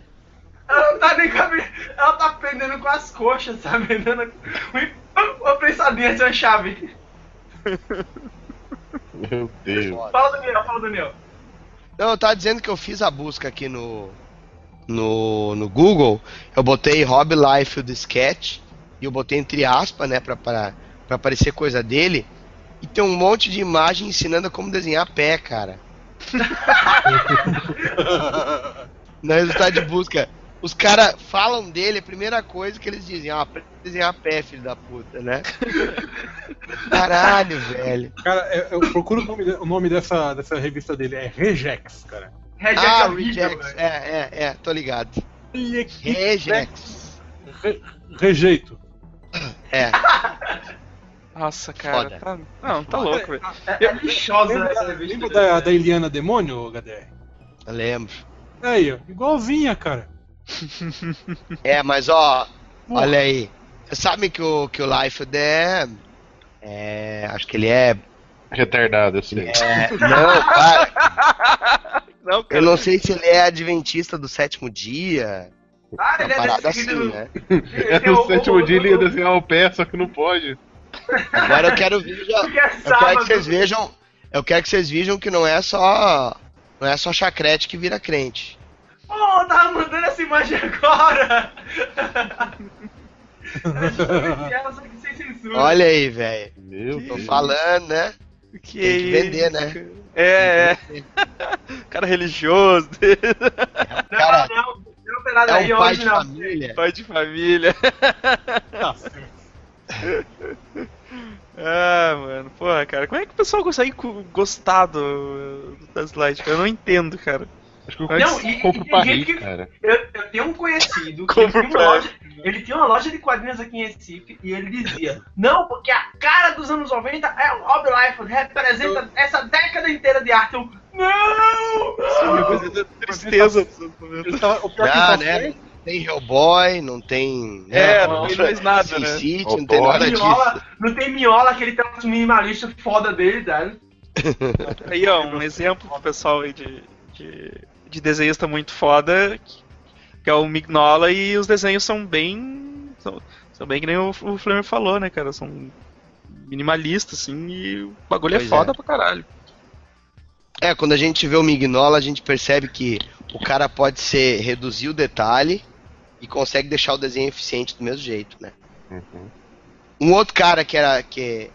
Ela não tá nem cabe... Ela tá prendendo com as coxas, sabe? Dando uma- uma prensadinha de uma chave. Meu Deus. Fala, Daniel, fala, Daniel. Não, eu tava dizendo que eu fiz a busca aqui no, no, no Google. Eu botei Hobby Life do Sketch. E eu botei entre aspas, né, pra, pra, pra aparecer coisa dele. E tem um monte de imagem ensinando como desenhar pé, cara. No resultado de busca. Os caras falam dele, a primeira coisa que eles dizem, ó, aprende a desenhar pé, filho da puta, né? Caralho, velho. Cara, é- eu procuro o nome, o nome dessa, dessa revista dele. É Regex, cara. Reject Ah, é horrível, Regex. É, é, é, tô ligado. Regex. Re- rejeito. É. Nossa, cara. Foda. Tá... Não, tá louco, velho. É, é lixosa Lembra, essa da, revista. lembra da, da Eliana Demônio, HDR? Eu lembro. Aí, ó, igualzinha, cara. É, mas ó, olha aí. Vocês sabem que o, que o Life é. É. Acho que ele é. Retardado, eu sei. é não, cara. Não, cara. Eu não sei se ele é adventista do sétimo dia. Ah, ele é parada desse assim, né? É no sétimo dia ele ia desenhar o pé, só que não pode. Agora eu quero ver. já- é Eu quero que vocês vejam. Eu quero que vocês vejam que não é só. Não é só chacrete que vira crente. Eu tava mandando essa imagem agora! Ela só que sem censura. Olha aí, velho. Meu Tô falando, né? Que Tem que vender, isso, né? cara. É, é. Cara religioso, não, cara, não, não tem nada É aí, um pai de original. família. pai de família. Ah, mano, porra, cara, como é que o pessoal consegue gostar do, das lights? Eu não entendo, cara. Acho que eu Não, e- compro e pra tem rir, que- cara. Eu, eu tenho um conhecido que Compro ele tinha, pra- uma loja, ele tinha uma loja de quadrinhos aqui em Recife e ele dizia: Não, porque a cara dos anos 90 é o Rob Life, representa essa década inteira de arte. Eu, não! Uma coisa de tristeza. Ele tava, o pior Ah, tá né? Tem Hellboy, não tem. É, né, não tem mais nada, Sin né? City, não tem nada disso. Miola, não tem miola, aquele traço minimalista foda dele, tá? Aí, ó, um exemplo pro pessoal aí de, de, de desenhista muito foda, que, é o Mignola, e os desenhos são bem. São, são bem que nem o, o Flamer falou, né, cara? São minimalistas, assim, e o bagulho Pois é foda é. pra caralho. É, quando a gente vê o Mignola, a gente percebe que o cara pode ser reduzir o detalhe e consegue deixar o desenho eficiente do mesmo jeito, né? Uhum. Um outro cara que era que,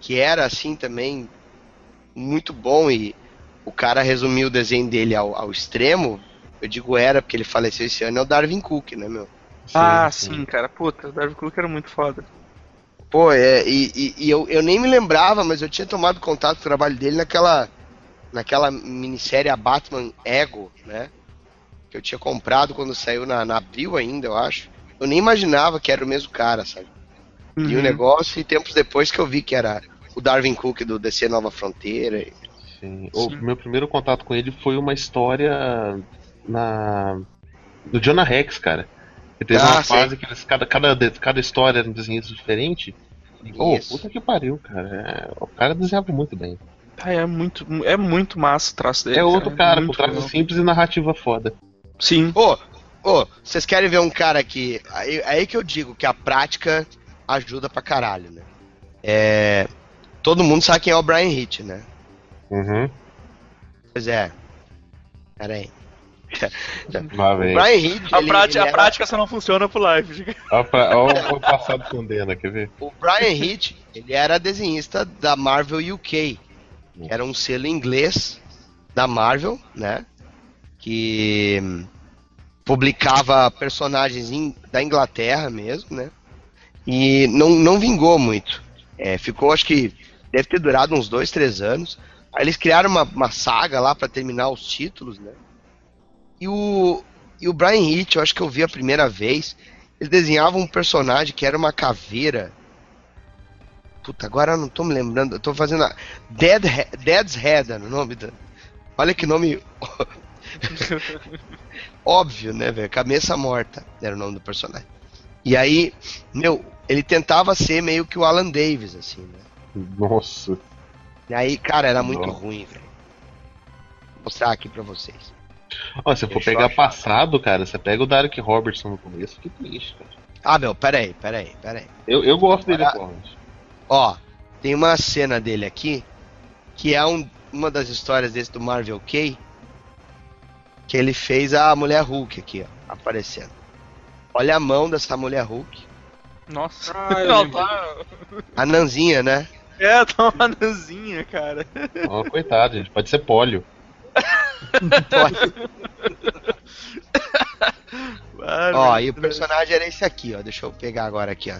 que era assim também muito bom e o cara resumiu o desenho dele ao, ao extremo. Eu digo era porque ele faleceu esse ano é o Darwin Cook, né, meu? ah, sim, cara, puta, o Darwin Cook era muito foda. Pô, é, e, e- e eu, eu nem me lembrava, mas eu tinha tomado contato com o trabalho dele naquela naquela minissérie A Batman Ego, né? Que eu tinha comprado quando saiu na, na Abril ainda, eu acho. Eu nem imaginava que era o mesmo cara, sabe? li o Uhum. negócio e tempos depois que eu vi que era o Darwin Cook do DC Nova Fronteira. e- Sim. O Sim. meu primeiro contato com ele foi uma história na do Jonah Rex, cara. Ele teve Ah, uma sei. fase que eles, cada, cada, cada história era um desenho diferente. Oh, puta que pariu, cara. É, o cara desenhava muito bem. Ah, é muito, é muito massa o traço dele. É outro cara, com muito traço legal. simples e narrativa foda. Sim. Ô, ô, vocês querem ver um cara que. Aí, aí que eu digo que a prática ajuda pra caralho, né? É. Todo mundo sabe quem é o Brian Hitch, né? Uhum. Pois é. Pera aí. Hitch. A, ele- prática, ele a era- prática só não funciona pro live. Olha pra- olha o passado condena, quer ver? O Brian Hitch, ele era desenhista da Marvel UK, que era um selo inglês da Marvel, né? Que hum, publicava personagens in- da Inglaterra mesmo, né? E não, não vingou muito. É, ficou, acho que deve ter durado uns dois, três anos. Aí eles criaram uma, uma saga lá pra terminar os títulos, né? E o, e o Brian Hitch, eu acho que eu vi a primeira vez, ele desenhava um personagem que era uma caveira. Puta, agora eu não tô me lembrando. Eu tô fazendo a. Dead Dead's Head era o nome da. Olha que nome. Óbvio, né, velho? Cabeça morta era o nome do personagem. E aí, meu, ele tentava ser meio que o Alan Davis, assim, né? Nossa. E aí, cara, era muito Nossa. ruim, velho. Vou mostrar aqui pra vocês. Ó, se for eu pegar achar. passado, cara, você pega o Derek Robertson no começo, que triste, cara. Ah, meu, peraí, peraí, peraí. Eu, eu gosto dele atualmente. Ó, tem uma cena dele aqui, que é um- uma das histórias desse do Marvel K, que ele fez a mulher Hulk aqui, ó, aparecendo. Olha a mão dessa mulher Hulk. Nossa. Ah, eu tá... A Nanzinha, né? É, tá uma nanzinha, cara. Ó, coitado, gente. Pode ser pólio. Mano, Ó, e o personagem era esse aqui, ó. Deixa eu pegar agora aqui, ó.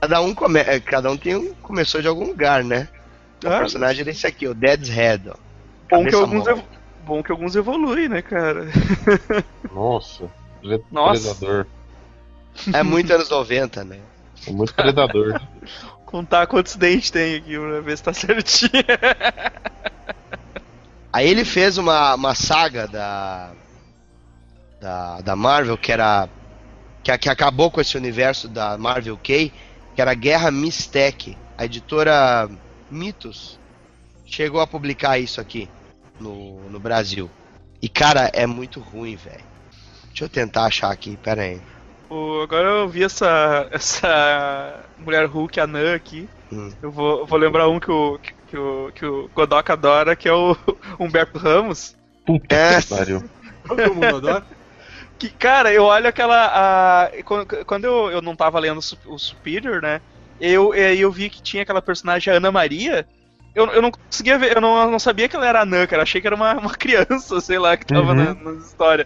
Cada um, come... eh, Cada um tem um... começou de algum lugar, né? O Ah, personagem era esse aqui, o Dead's Head, ó. bom, que alguns ev- bom que alguns evoluem, né, cara? Nossa. Nossa. Predador. É muito anos 90, né? É muito predador. Contar quantos dentes tem aqui pra ver se tá certinho. Aí ele fez uma, uma saga da, da da Marvel que era que, que acabou com esse universo da Marvel K, que era Guerra Mistec. A editora Mitos chegou a publicar isso aqui no, no Brasil. E cara, é muito ruim, velho. Deixa eu tentar achar aqui, pera aí. Pô, agora eu vi essa, essa mulher Hulk, a Nan aqui. Hum. Eu vou, eu vou lembrar um que o, que, o, que o Godoka adora, que é o Humberto Ramos. Puta É. que pariu. Todo mundo adora. Que, cara, eu olho aquela. A, quando quando eu, eu não tava lendo o Sup- o Superior, né? Eu, eu, eu vi que tinha aquela personagem, a Ana Maria. Eu, eu não conseguia ver, eu não, eu não sabia que ela era anã, cara. Achei que era uma, uma criança, sei lá, que tava Uhum. na, na história.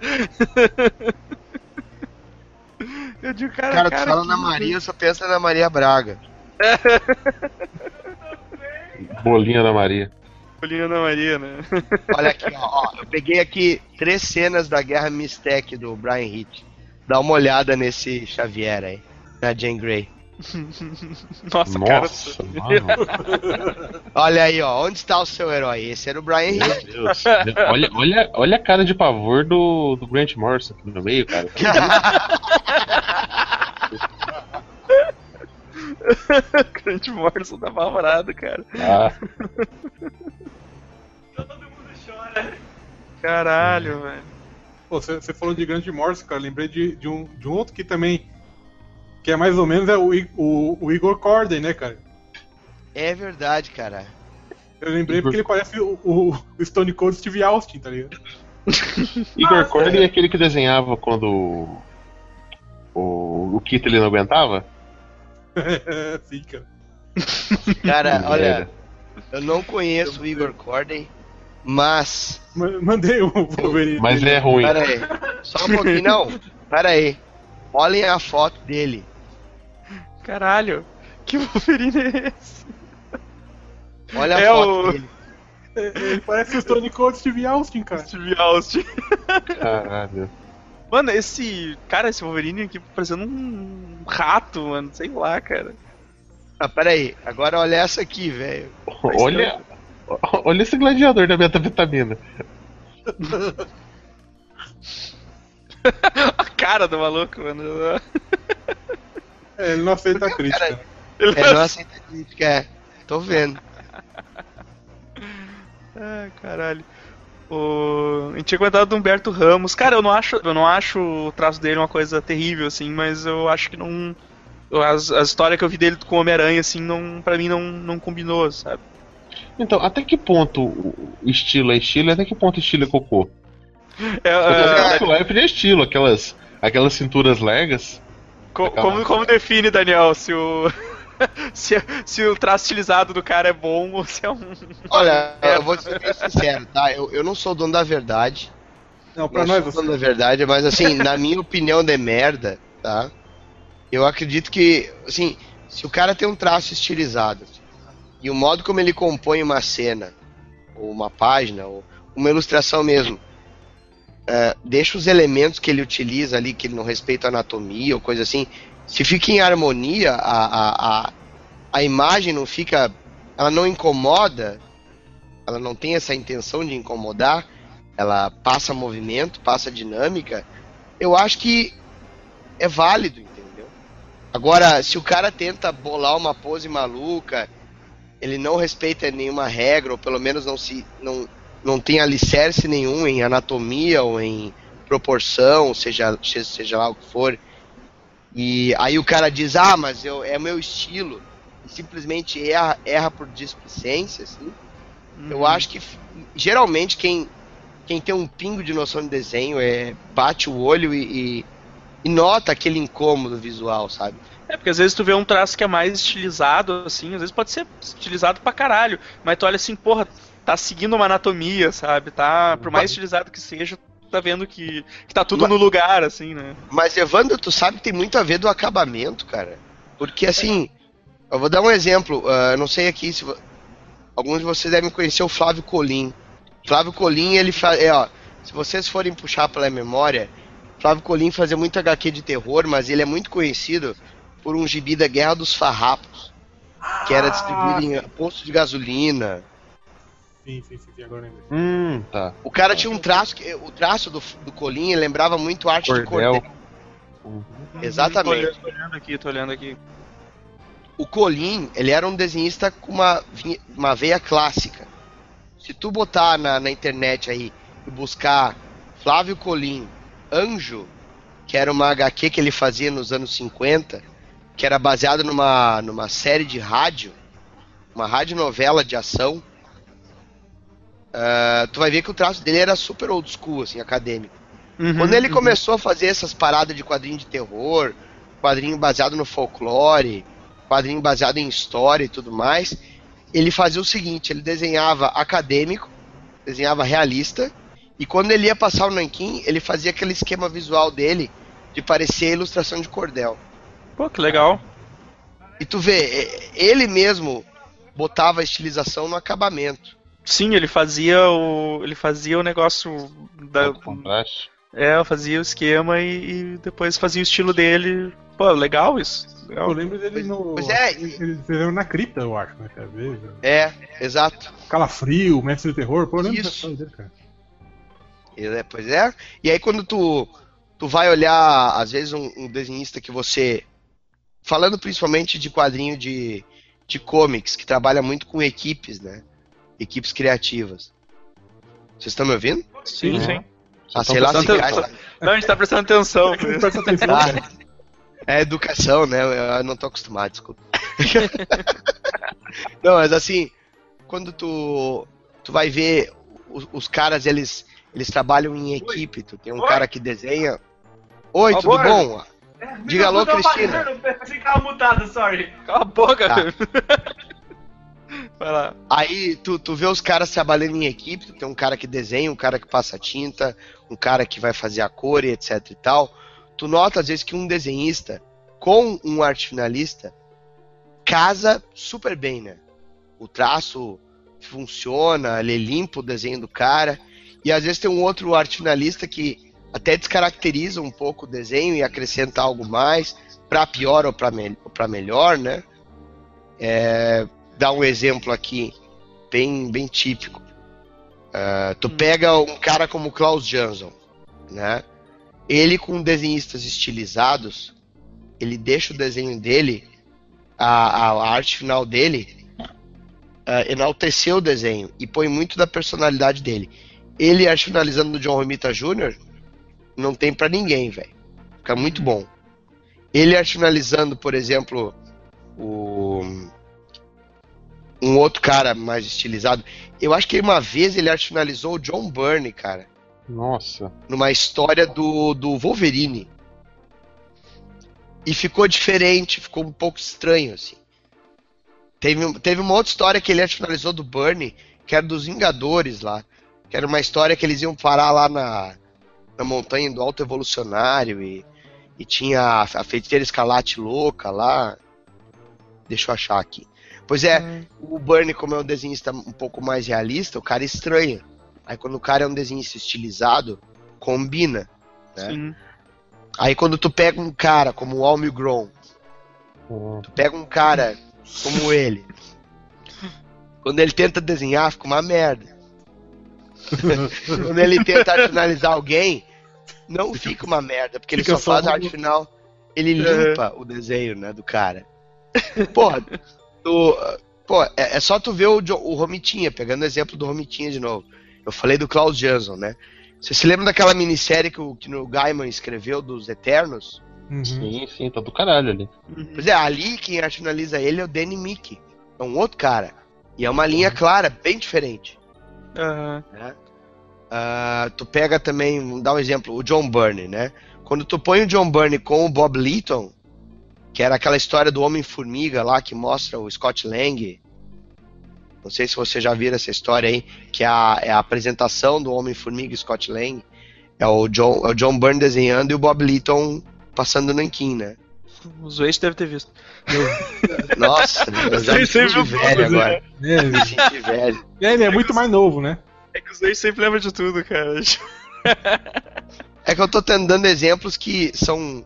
Eu digo, cara, Cara, cara tu fala na Maria, eu só penso na Maria Braga. Bolinha da Maria. Olhinho Ana Maria, né? Olha aqui, ó, ó, Eu peguei aqui três cenas da Guerra Mistec do Brian Hitch. Dá uma olhada nesse Xavier aí, na Jane Grey. Nossa, cara. Nossa, mano. Olha aí, ó, onde está o seu herói? Esse era o Brian Meu Hitch. Deus. Olha, olha, olha a cara de pavor do, do Grant Morrison aqui no meio, cara. Grande Morrison tá apavorado, cara. Ah, Todo mundo chora. Caralho, velho. Você falou de Grande Morse, cara. Lembrei de, de, um, de um outro que também. Que é mais ou menos é o, o, o Igor Corden, né, cara? É verdade, cara. Eu lembrei porque ele parece o, o, o Stone Cold Steve Austin, tá ligado? Igor Corden é aquele que desenhava quando o, o, Kito ele não aguentava? Sim, cara. Cara, olha, eu não conheço o Igor Corden, mas. Ma- Mandei o Wolverine. Mas dele. é ruim. Pera aí. Só um pouquinho, não. Pera aí. Olhem a foto dele. Caralho. Que Wolverine é esse? Olha a É foto o- dele. É, Ele parece o Stone Cold Steve Austin, cara. Steve Austin. Caralho. Mano, esse. Cara, esse Wolverine aqui parecendo um rato, mano. Sei lá, cara. Ah, peraí. Agora olha essa aqui, velho. Olha, olha esse gladiador da metavitamina. A cara do maluco, mano. É, ele não aceita a Cara, crítica. Ele É, não aceita crítica, é. Tô vendo. Ah, caralho. O... A gente tinha comentado do Humberto Ramos. Cara, eu não acho, eu não acho o traço dele uma coisa terrível, assim, mas eu acho que não. As, a história que eu vi dele com o Homem-Aranha, assim, não, pra mim não, não combinou, sabe? Então, até que ponto o estilo é estilo e até que ponto estilo é cocô? É, Porque é, lá é estilo, aquelas, aquelas cinturas legas. Co- como, como define, Daniel, se o. se, se o traço estilizado do cara é bom ou se é um. Olha, eu vou ser bem sincero, tá? Eu, eu não sou dono da verdade. Não, pra não nós sou você. dono da verdade, mas assim, na minha opinião de merda, tá? Eu acredito que, assim, se o cara tem um traço estilizado e o modo como ele compõe uma cena, ou uma página, ou uma ilustração mesmo, é, deixa os elementos que ele utiliza ali, que ele não respeita a anatomia ou coisa assim, se fica em harmonia, a, a, a, a imagem não fica. Ela não incomoda, ela não tem essa intenção de incomodar, ela passa movimento, passa dinâmica, eu acho que é válido, entendeu? Agora, se o cara tenta bolar uma pose maluca, ele não respeita nenhuma regra, ou pelo menos não se não, não tem alicerce nenhum em anatomia ou em proporção, seja, seja lá o que for. E aí o cara diz, ah, mas eu, é meu estilo, e simplesmente erra, erra por displicência, assim. Eu acho que geralmente quem, quem tem um pingo de noção de desenho é bate o olho e, e- e nota aquele incômodo visual, sabe? É, porque às vezes tu vê um traço que é mais estilizado, assim, às vezes pode ser estilizado pra caralho, mas tu olha assim, porra, tá seguindo uma anatomia, sabe? Tá, por mais estilizado que seja, tu tá vendo que, que tá tudo Mas- no lugar, assim, né? Mas Evandro, tu sabe que tem muito a ver do acabamento, cara. Porque assim, eu vou dar um exemplo. ah, eu não sei aqui se alguns de vocês devem conhecer o Flávio Colim. Flávio Colim, ele faz, é, ó, se vocês forem puxar pela memória, Flávio Colim fazia muito HQ de terror, mas ele é muito conhecido por um gibi da Guerra dos Farrapos, que era distribuído em posto de gasolina. Sim, sim, sim, sim, agora lembrei. Hum, tá. O cara tinha um traço, que, o traço do, do Colim lembrava muito arte de Cordel. cordel. Exatamente. Tô olhando, tô olhando aqui, tô olhando aqui. o Colin, ele era um desenhista com uma, uma veia clássica. Se tu botar na, na internet aí e buscar Flávio Colin, Anjo, que era uma HQ que ele fazia nos anos 50, que era baseado numa, numa série de rádio, uma radionovela de ação, ah, tu vai ver que o traço dele era super old school, assim, acadêmico. Uhum, Quando ele uhum. começou a fazer essas paradas de quadrinho de terror, quadrinho baseado no folclore, quadrinho baseado em história e tudo mais, ele fazia o seguinte, ele desenhava acadêmico, desenhava realista, e quando ele ia passar o nanquim, ele fazia aquele esquema visual dele de parecer ilustração de cordel. Pô, que legal. E tu vê, ele mesmo botava a estilização no acabamento. Sim, ele fazia o. Ele fazia o negócio da. Alto contraste. É, fazia o esquema e, e depois fazia o estilo dele. Pô, legal isso. Legal. Eu lembro dele no. Pois é, Ele na cripta, eu acho, né? Quer ver? É, exato. Calafrio, Mestre do Terror, pô, eu lembro Isso. dele, cara. É, Pois é. E aí quando tu, tu vai olhar, às vezes, um, um desenhista que você. Falando principalmente de quadrinho de, de comics, que trabalha muito com equipes, né? Equipes criativas. Vocês estão me ouvindo? Sim, Uhum. sim. Ah, sei lá se cai. Não, a gente tá prestando atenção. Presta atenção, Ah, é educação, né? Eu não tô acostumado, desculpa. não, mas assim, quando tu, tu vai ver os, os caras, eles, eles trabalham em equipe. Tu tem um Oi. cara que desenha. Oi, Ó, tudo boa. bom? É, Diga alô, tá Cristina. apagando, Pensei que tava mutado, sorry. Cala a boca, Tá. Vai lá. Aí tu, tu vê os caras trabalhando em equipe, tu tem um cara que desenha, um cara que passa tinta, um cara que vai fazer a cor e etc e tal. Tu nota às vezes que um desenhista com um arte finalista casa super bem, né? O traço funciona, ele limpa o desenho do cara. E às vezes tem um outro arte finalista que até descaracteriza um pouco o desenho e acrescenta algo mais, para pior ou para me melhor, né? É, dá um exemplo aqui, bem, bem típico. Uh, tu pega um cara como Klaus Jansson, né? Ele com desenhistas estilizados, ele deixa o desenho dele, a, a arte final dele, uh, enaltecer o desenho e põe muito da personalidade dele. Ele, arte finalizando do John Romita Jr., não tem para ninguém, velho. Fica muito bom. Ele arte finalizando, por exemplo, o um outro cara mais estilizado. Eu acho que uma vez ele finalizou o John Byrne, cara. Nossa. Numa história do, do Wolverine. E ficou diferente, ficou um pouco estranho, assim. Teve, teve uma outra história que ele finalizou do Burnie, que era dos Vingadores lá. Que era uma história que eles iam parar lá na, na montanha do Alto Evolucionário e, e tinha a, a feiticeira escalate louca lá. Deixa eu achar aqui. Pois é, hum. o Burnie, como é um desenhista um pouco mais realista, o cara estranha. Aí quando o cara é um desenhista estilizado, combina. Né? Sim. Aí quando tu pega um cara como o Almigron, uhum. tu pega um cara como ele, quando ele tenta desenhar, fica uma merda. quando ele tenta finalizar alguém, não fica uma merda, porque ele fica só faz a arte final, ele limpa o desenho, né, do cara. Porra, tu, pô, é, é, só tu ver o, o Romitinha, pegando o exemplo do Romitinha de novo. Eu falei do Klaus Jansson, né? Você se lembra daquela minissérie que o, que o Gaiman escreveu dos Eternos? Uhum. Sim, sim, tá do caralho ali. Pois é, ali quem racionaliza ele é o Danny Mickey. É um outro cara. E é uma linha uhum. clara, bem diferente. Uhum. Né? Uh, tu pega também, vamos dar um exemplo, o John Byrne, né? Quando tu põe o John Byrne com o Bob Leaton, que era aquela história do Homem-Formiga lá que mostra o Scott Lang não sei se você já viram essa história aí, que é a, é a apresentação do Homem-Formiga Scott Lang. É o, John, é o John Byrne desenhando e o Bob Litton passando nanquim, né? Os Waze deve ter visto. Nossa, eu já me senti velho agora. É, me senti velho. É, ele é muito mais novo, né? É que os Waze sempre lembram de tudo, cara. É que eu tô dando exemplos que são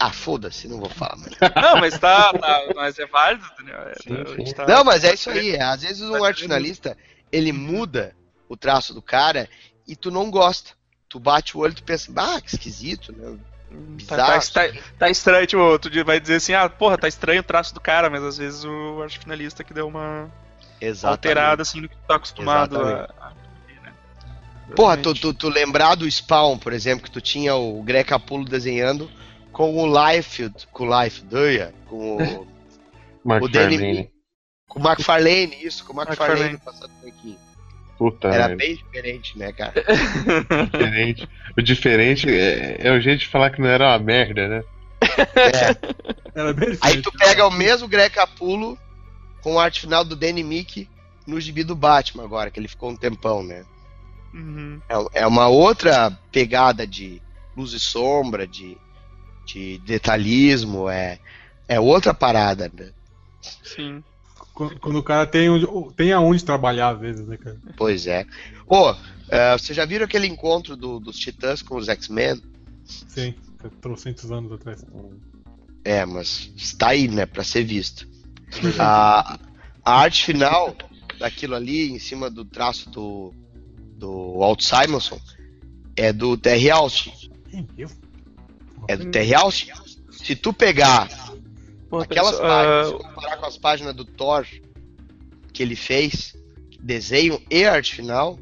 ah, foda-se, não vou falar, mano. Não, mas tá, tá mas é válido, Daniel. É, sim, sim. Tá... Não, mas é isso aí. É. Às vezes um arte finalista, ele muda o traço do cara e tu não gosta. Tu bate o olho e tu pensa, ah, que esquisito, né? Bizarro. Tá, tá, tá, estranho, tipo, tu vai dizer assim, ah, porra, tá estranho o traço do cara, mas às vezes o arte finalista que deu uma Exatamente. alterada assim no que tu tá acostumado Exatamente. a. Né? Porra, tu, tu, tu lembrar do Spawn, por exemplo, que tu tinha o Greg Capullo desenhando com o Liefeld, com o Life Doia, com o. O Danny, com o McFarlane, isso, com o McFarlane passando aqui. Puta Era merda. bem diferente, né, cara? diferente. O diferente é, é, o jeito de falar que não era uma merda, né? É. Era bem Aí tu pega o mesmo Greg Capulo com a arte final do Danny Mickey no gibi do Batman agora, que ele ficou um tempão, né? Uhum. É, é uma outra pegada de luz e sombra, de de detalhismo, é, é outra parada, né? Sim. Quando, quando o cara tem, tem aonde trabalhar, às vezes, né, cara? Pois é. Ô, oh, uh, você já viram aquele encontro do, dos Titãs com os X-Men? Sim, trocentos anos atrás. É, mas está aí, né, pra ser visto. a, a arte final daquilo ali, em cima do traço do, do Walt Simonson, é do Terry Austin. É meu? É do Terry Austin. Se tu pegar Pô, aquelas pessoa, páginas, uh... comparar com as páginas do Thor que ele fez, desenho e arte final,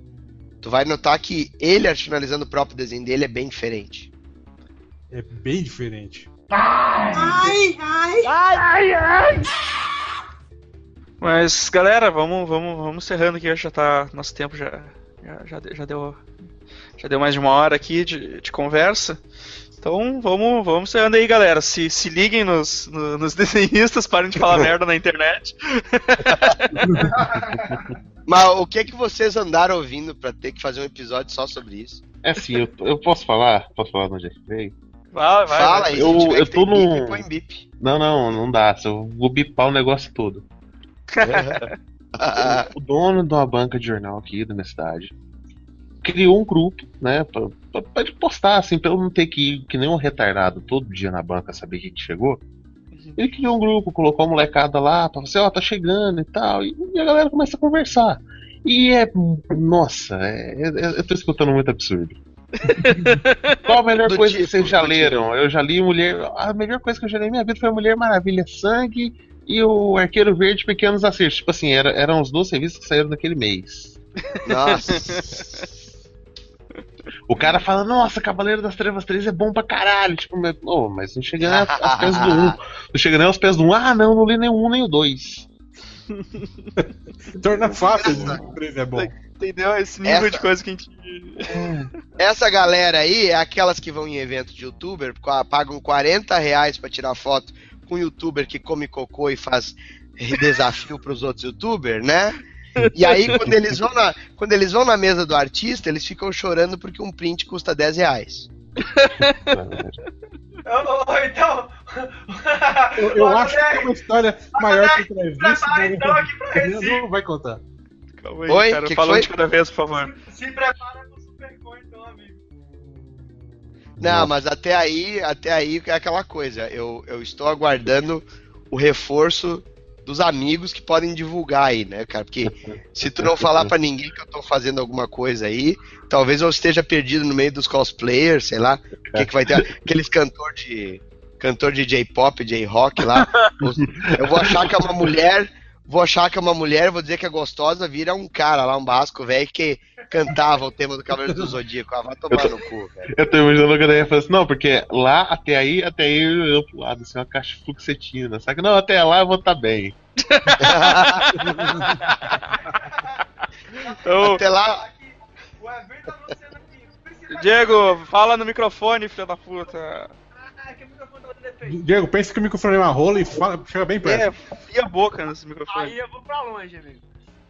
tu vai notar que ele arte finalizando o próprio desenho dele é bem diferente. É bem diferente. Ai, ai, ai, ai, Mas, galera, vamos, vamos, vamos encerrando aqui, já tá. Nosso tempo já, já, já, já deu. Já deu mais de uma hora aqui de, de conversa. Então vamos, vamos andando aí, galera. Se, se liguem nos, nos, nos desenhistas, parem de falar merda na internet. Mas o que é que vocês andaram ouvindo para ter que fazer um episódio só sobre isso? É assim, eu, eu posso falar? Posso falar no Play? Vai, vai. Fala aí, eu, eu tô num. Bip, não, não, não dá. Eu vou bipar o negócio todo. o, o dono de uma banca de jornal aqui da minha cidade criou um grupo, né, pra, pode postar, assim, pra eu não ter que ir que nem um retardado todo dia na banca saber o que, que chegou. Ele criou um grupo, colocou a molecada lá, pra você, ó, tá chegando e tal, e, e a galera começa a conversar. E é. Nossa, é, é- eu tô escutando muito absurdo. Qual a melhor Do coisa que tipo, vocês já leram? Eu já li Mulher. A melhor coisa que eu já li na minha vida foi a Mulher Maravilha Sangue e o Arqueiro Verde Pequenos Acertos. Tipo assim, era- eram os duas revistas que saíram naquele mês. Nossa. O cara fala, nossa, Cavaleiro das Trevas 3 é bom pra caralho. Tipo, mas, oh, mas não chega nem aos pés do 1. Não chega nem aos pés do 1. Ah, não, não li nem o 1 nem o 2. Torna fácil 3 é bom. Entendeu? Esse nível Essa- de coisa que a gente. Essa galera aí é aquelas que vão em evento de youtuber, pagam 40 reais pra tirar foto com um youtuber que come cocô e faz desafio pros outros youtubers, né? E aí, quando eles, vão na, quando eles vão na mesa do artista, eles ficam chorando porque um print custa 10 reais. Então. Eu, eu acho que tem uma história maior que mas então aqui pra não, vai contar. Calma aí, Oi, cara. que Fala de cada vez, por favor. Se prepara pro Supercon, então, amigo. Não, mas até aí, até aí é aquela coisa. Eu, eu estou aguardando o reforço dos amigos que podem divulgar aí, né, cara? Porque se tu não falar pra ninguém que eu tô fazendo alguma coisa aí, talvez eu esteja perdido no meio dos cosplayers, sei lá. O que, que vai ter? Aqueles cantor de cantor de J-pop, J-rock lá. Eu vou achar que é uma mulher, vou achar que é uma mulher, vou dizer que é gostosa, vira um cara lá, um basco velho que cantava o tema do Cavaleiro do Zodíaco. Ah, vai tomar no cu, velho. Eu tô imaginando que a galera fala assim, não, porque lá até aí, até aí eu, eu pro lado, assim, uma caixa fluxetina, sabe? Não, até lá eu vou estar bem. Então, Até lá, Diego, fala no microfone, filho da puta. Ah, que o microfone tá dando defeito. Diego, pensa que o microfone é uma rola e fala, chega bem perto. É, fia a boca nesse microfone. Aí eu vou pra longe, amigo.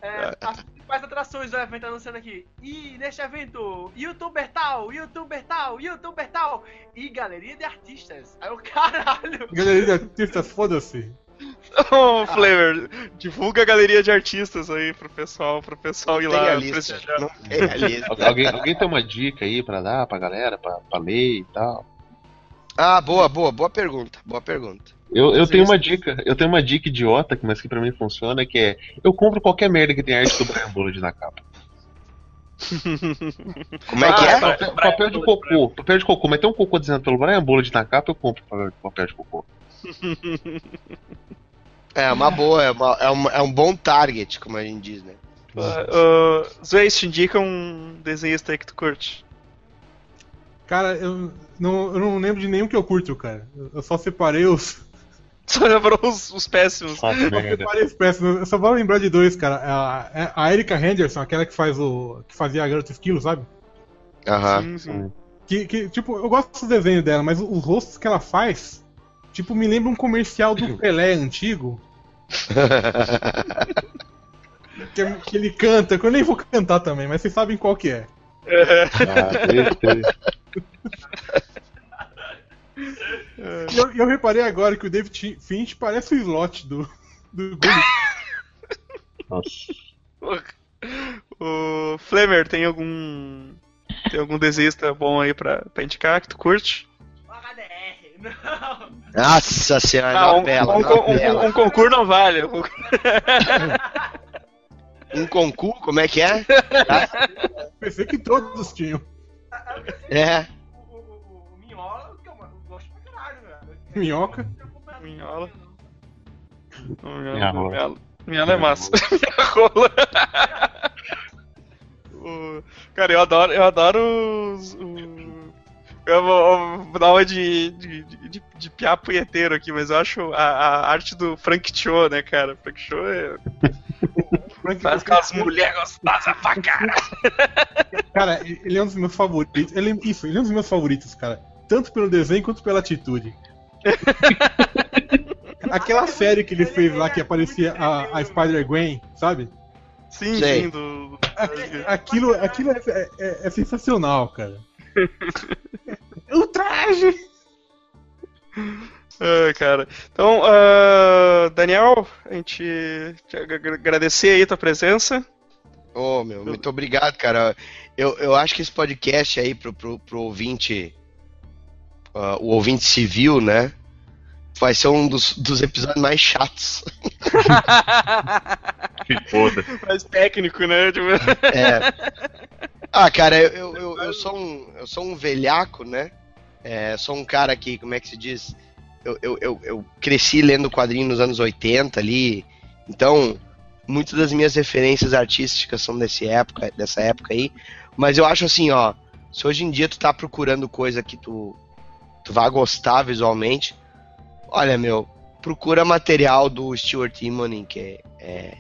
É, as principais atrações do evento anunciando aqui. E neste evento, youtuber tal, youtuber tal, youtuber tal. E galeria de artistas. Aí o caralho. Galeria de artistas, foda-se. Ô, Flavor, divulga a galeria de artistas aí pro pessoal, pro pessoal ir lá prestigiar. Alguém, alguém tem uma dica aí pra dar pra galera, pra, pra ler e tal? Ah, boa, boa, boa pergunta. Boa pergunta. Eu, eu tenho uma dica, eu tenho uma dica idiota, mas que pra mim funciona, que é eu compro qualquer merda que tem arte do Brian Bullet na capa. Como é que Ah, é? Papel, papel de cocô, papel de cocô, mas tem um cocô dizendo pelo Brian Bullet na capa, eu compro papel, de cocô. É uma boa, é, uma- é um, é um bom target, como a gente diz, né? Uh, Zway, te indica um desenhista aí que tu curte. Cara, eu não, eu não lembro de nenhum que eu curto, cara. Eu- só separei os. Só lembrou os, os péssimos. Só Eu merda. separei os péssimos. Eu só vou lembrar de dois, cara. A, a Erika Henderson, aquela que faz o. que fazia a garota esquilo, sabe? Aham. Sim, sim. Que, que, tipo, eu gosto do desenho dela, mas os rostos que ela faz, tipo, me lembra um comercial do Pelé antigo. Que, que ele canta, que eu nem vou cantar também, mas vocês sabem qual que é. Ah, triste, triste. E eu, eu reparei agora que o David Finch parece o slot do, do. Nossa. O Flamer, tem algum. Tem algum desenhista bom aí pra, pra indicar que tu curte? HDR. Não. Nossa senhora, Ah, um, novela, um, novela. um, um concurso não vale. Um- Um concurso, como é que é? Pensei que todos tinham. É. O, o, o, o Minhola, que eu, eu gosto pra caralho, velho. Minhoca. Minhola. Minha Minhola, rola. minhola, minhola é massa. Minha rola. Cara, eu adoro, eu adoro os. o- Eu vou, vou dar uma de, de, de, de, de piá punheteiro aqui, mas eu acho a, a arte do Frank Cho, né, cara? Frank Cho é, Frank- faz aquelas mulheres gostosas pra caralho. Cara, ele é um dos meus favoritos. Ele, é- isso, ele é um dos meus favoritos, cara. Tanto pelo desenho quanto pela atitude. Aquela série que ele fez lá que aparecia a, a Spider-Gwen, sabe? Sim, sim, do. Aquilo, aquilo é, é- é sensacional, cara. o traje! Ah, cara. Então, ah, Daniel, a gente te ag- agradecer aí tua presença. Ô, meu, muito obrigado, cara. Eu, eu acho que esse podcast aí pro, pro, pro ouvinte, uh, o ouvinte civil, né? Vai ser um dos, dos episódios mais chatos. Que foda. Mais técnico, né? Tipo, É. Ah, cara, eu, eu, eu, sou um, eu sou um velhaco, né? É, sou um cara que, como é que se diz? Eu, eu, eu, eu cresci lendo quadrinhos nos anos 80 ali, então muitas das minhas referências artísticas são desse época, dessa época aí. Mas eu acho assim, ó, se hoje em dia tu tá procurando coisa que tu, tu vai gostar visualmente, olha, meu, procura material do Stuart Immonen, que é, é,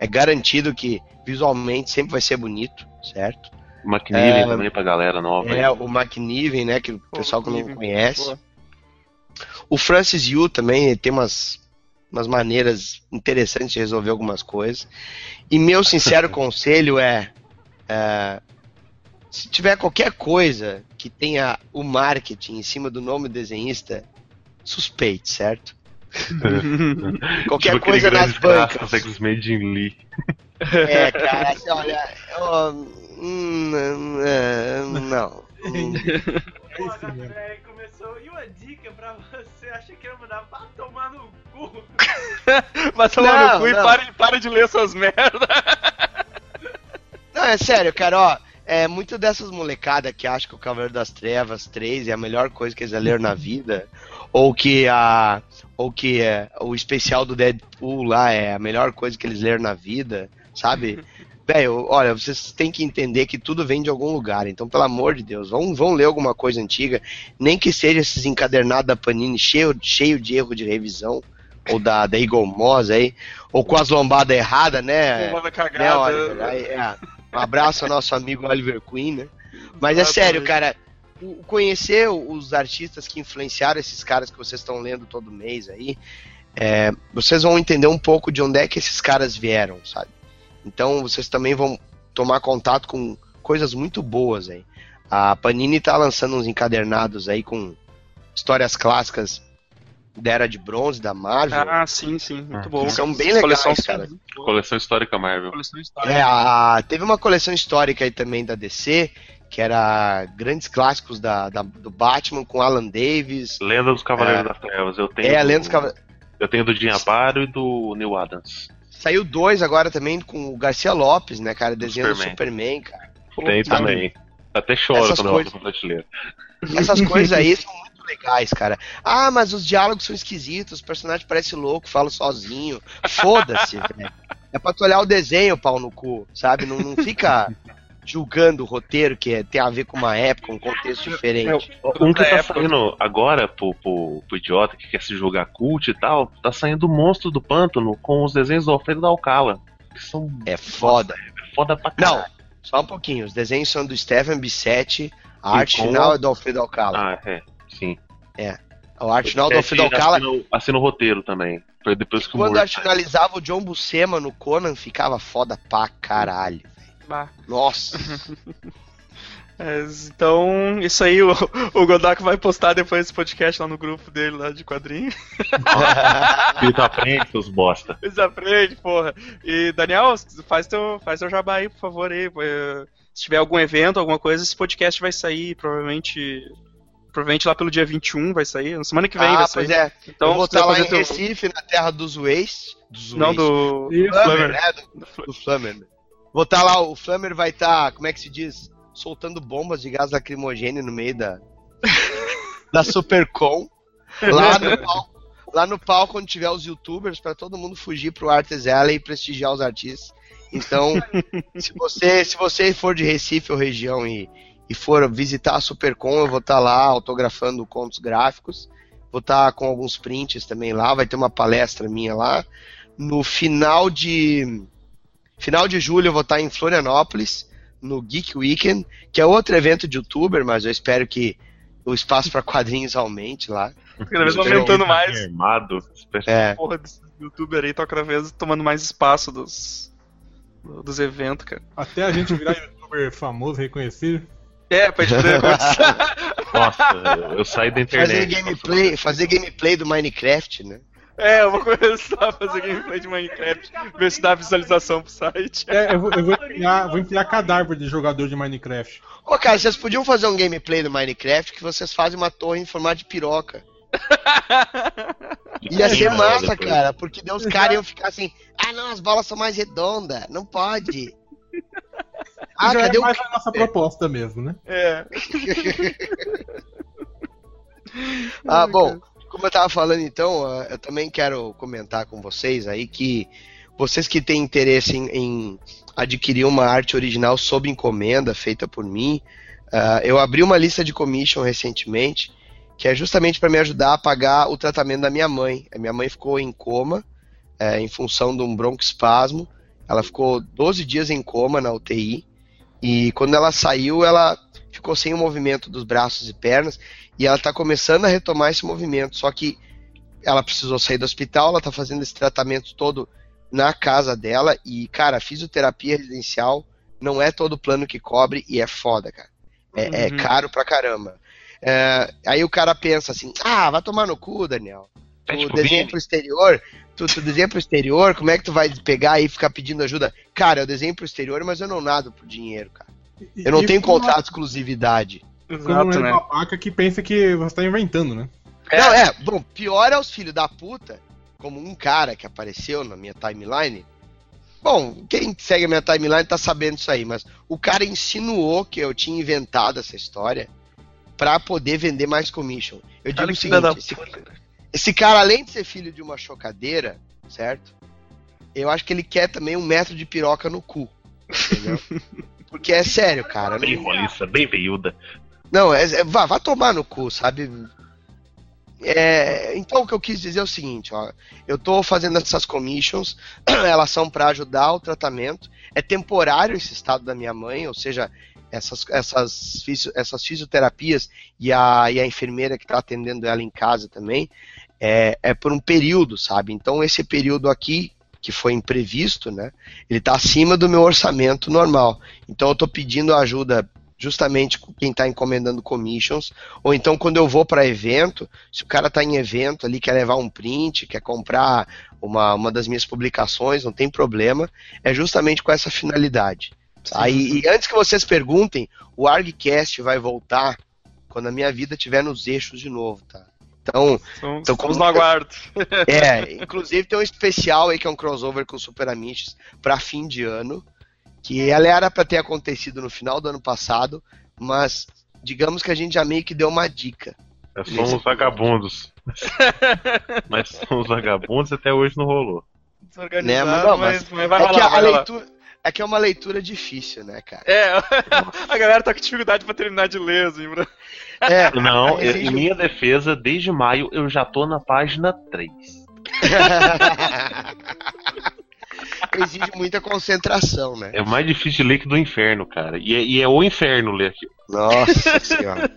é garantido que visualmente sempre vai ser bonito, certo? McNiven É. também pra galera nova. É, aí. o McNiven, né, que o pessoal que não McNiven, conhece. pô. O Francis Yu também tem umas, umas maneiras interessantes de resolver algumas coisas. E meu sincero conselho é, é, se tiver qualquer coisa que tenha o marketing em cima do nome do desenhista, suspeite, certo? Qualquer Tipo coisa nas bancas. X-Men Jim Lee. É, cara, assim, olha, eu- hum, hum, não. Hum, É começou. E uma dica pra você? Achei que ia mandar pra tomar no cu. Vai tomar Não, no cu e não. para, para de ler essas merdas. Não, é sério, cara, ó. É muito dessas molecadas que acham que o Cavaleiro das Trevas 3 é a melhor coisa que eles já leram na vida. Ou que a. Ou que é, o especial do Deadpool lá é a melhor coisa que eles leram na vida, sabe? Velho, olha, vocês têm que entender que tudo vem de algum lugar. Então, pelo amor de Deus, vão, vão ler alguma coisa antiga. Nem que seja esses encadernados da Panini cheio, cheio de erro de revisão. Ou da, da Eagle Moss aí. Ou com as lombadas erradas, né? Tomada né, cagada. Oliver? Aí, é, um abraço ao nosso amigo Oliver Queen, né? Mas é sério, cara. Conhecer os artistas que influenciaram esses caras que vocês estão lendo todo mês aí, é, vocês vão entender um pouco de onde é que esses caras vieram, sabe? Então vocês também vão tomar contato com coisas muito boas aí. A Panini tá lançando uns encadernados aí com histórias clássicas da Era de Bronze, da Marvel. Ah, sim, sim. Muito bom. que são bem legais, Coleção- cara. Coleção histórica Marvel. Coleção histórica. É, a- teve uma coleção histórica aí também da DC, que era grandes clássicos da, da- do Batman com Alan Davis. Lenda dos Cavaleiros É. das Trevas. Eu tenho É, a do- Lenda dos Cava- Eu tenho do Jim Aparo e do Neil Adams. Saiu dois agora também com o Garcia Lopes, né, cara? Desenhando o Superman. Superman, cara. Tem sabe? também. Até choro Essas quando eu coisas- olho pra prateleira. Essas coisas aí são muito legais, cara. Ah, mas os diálogos são esquisitos, os personagens parecem louco, falam sozinho. Foda-se, velho. É pra tu olhar o desenho, pau no cu, sabe? Não, não fica julgando o roteiro que é- tem a ver com uma época, um contexto diferente. Um que tá época. saindo agora pro, pro, pro idiota que quer se jogar cult e tal, tá saindo o Monstro do Pântano com os desenhos do Alfredo da Alcala. Que são É foda. foda pra Não, caralho. só um pouquinho. Os desenhos são do Stephen Bissetti, a E arte com- final é do Alfredo Alcala. Ah, é. Sim. A arte final do Alfredo Alcala. Assina, assina o roteiro também. Foi depois que o Quando Moore arte finalizava o John Buscema no Conan, ficava foda pra caralho. Bah. Nossa. É, então, isso aí o, o Godok vai postar depois desse podcast lá no grupo dele lá de quadrinhos. saiu. Tu aprende, seus bosta. Eles aprendem, porra. E Daniel, faz teu, faz teu jabá aí, por favor, aí. eh, Se tiver algum evento, alguma coisa, esse podcast vai sair, provavelmente. Provavelmente lá pelo dia 21 vai sair. Na semana que vem ah, vai sair. pois é. Então, eu vou estar lá em teu- Recife, na terra dos Waste. Dos Não, Waste. do. Flammer. né? Do, do Flammer. Vou estar lá, o Flammer vai estar, como é que se diz? Soltando bombas de gás lacrimogêneo no meio da, da Supercom. Lá no palco, lá no palco quando tiver os youtubers, pra todo mundo fugir pro Artes Alley e prestigiar os artistas. Então, se você, se você for de Recife ou região e, e for visitar a Supercom, eu vou estar lá autografando contos gráficos. Vou estar com alguns prints também lá, vai ter uma palestra minha lá. No final de final de julho eu vou estar em Florianópolis, no Geek Weekend, que é outro evento de youtuber, mas eu espero que o espaço para quadrinhos aumente lá. Cada vez aumentando mais. Armado. É, Porra, desse youtuber aí tá cada vez tomando mais espaço dos, dos eventos, cara. Até a gente virar youtuber famoso, reconhecido. É, pra gente poder Nossa, eu saí da internet. fazer gameplay, fazer gameplay do Minecraft, né? É, eu vou começar a fazer gameplay de Minecraft, ver se dá visualização pro site. É, eu vou, eu vou empilhar, vou empilhar cadáver de jogador de Minecraft. Ô, cara, vocês podiam fazer um gameplay do Minecraft que vocês fazem uma torre em formato de piroca. Ia ser massa, cara, porque daí os caras iam ficar assim, ah não, as bolas são mais redondas, não pode. Ah, Já cadê é o. mais a nossa proposta mesmo, né? É. Ah, bom, como eu tava falando então, eu também quero comentar com vocês aí que vocês que têm interesse em, em adquirir uma arte original sob encomenda feita por mim, ah, eu abri uma lista de commission recentemente que é justamente para me ajudar a pagar o tratamento da minha mãe. A minha mãe ficou em coma eh, em função de um broncoespasmo. Ela ficou 12 dias em coma na UTI e quando ela saiu, ela ficou sem o movimento dos braços e pernas e ela está começando a retomar esse movimento. Só que ela precisou sair do hospital, ela está fazendo esse tratamento todo na casa dela e, cara, fisioterapia residencial não é todo plano que cobre e é foda, cara. É, é Uhum. caro pra caramba. É, aí o cara pensa assim, ah, vai tomar no cu, Daniel. Tu pro desenha Vini. pro exterior, tu, tu desenha pro exterior, como é que tu vai pegar e ficar pedindo ajuda? Cara, eu desenho pro exterior, mas eu não nado por dinheiro, cara. Eu não e tenho contrato de exclusividade. Quando não Exato, é né? babaca que pensa que você tá inventando, né? É. Não, é, bom, pior é os filhos da puta, como um cara que apareceu na minha timeline. Bom, quem segue a minha timeline tá sabendo isso aí, mas o cara insinuou que eu tinha inventado essa história pra poder vender mais commission. Eu digo o seguinte, esse, esse cara, além de ser filho de uma chocadeira, certo? Eu acho que ele quer também um metro de piroca no cu. Entendeu? Porque é sério, cara. Bem roliça, bem veiuda. Não é, é- vá, vá tomar no cu, sabe? É, então o que eu quis dizer é o seguinte, ó, eu tô fazendo essas commissions, elas são para ajudar o tratamento, é temporário esse estado da minha mãe, ou seja, essas, essas, essas fisioterapias e a, e a enfermeira que está atendendo ela em casa também, é, é por um período, sabe? Então esse período aqui, que foi imprevisto, né? Ele está acima do meu orçamento normal. Então eu estou pedindo ajuda justamente quem está encomendando commissions, ou então quando eu vou para evento, se o cara está em evento ali, quer levar um print, quer comprar uma, uma das minhas publicações, não tem problema, é justamente com essa finalidade. tá? E, e antes que vocês perguntem, o ArgCast vai voltar quando a minha vida estiver nos eixos de novo, tá? Então, Então, Então, como- no aguardo. é, inclusive tem um especial aí que é um crossover com o Super Amish para fim de ano, que ela era para ter acontecido no final do ano passado, mas digamos que a gente já meio que deu uma dica. Nós somos vagabundos. Nós somos vagabundos e até hoje não rolou. Né, mas não, mas, mas mas vai é rolar, que a, vai leitura é que é uma leitura difícil, né, cara? É, a galera tá com dificuldade pra terminar de ler, assim, bro. É, Não, exige em minha defesa, desde maio eu já tô na página 3. Exige muita concentração, né? É mais difícil de ler que do inferno, cara. E é, e é o inferno ler aqui. Nossa senhora.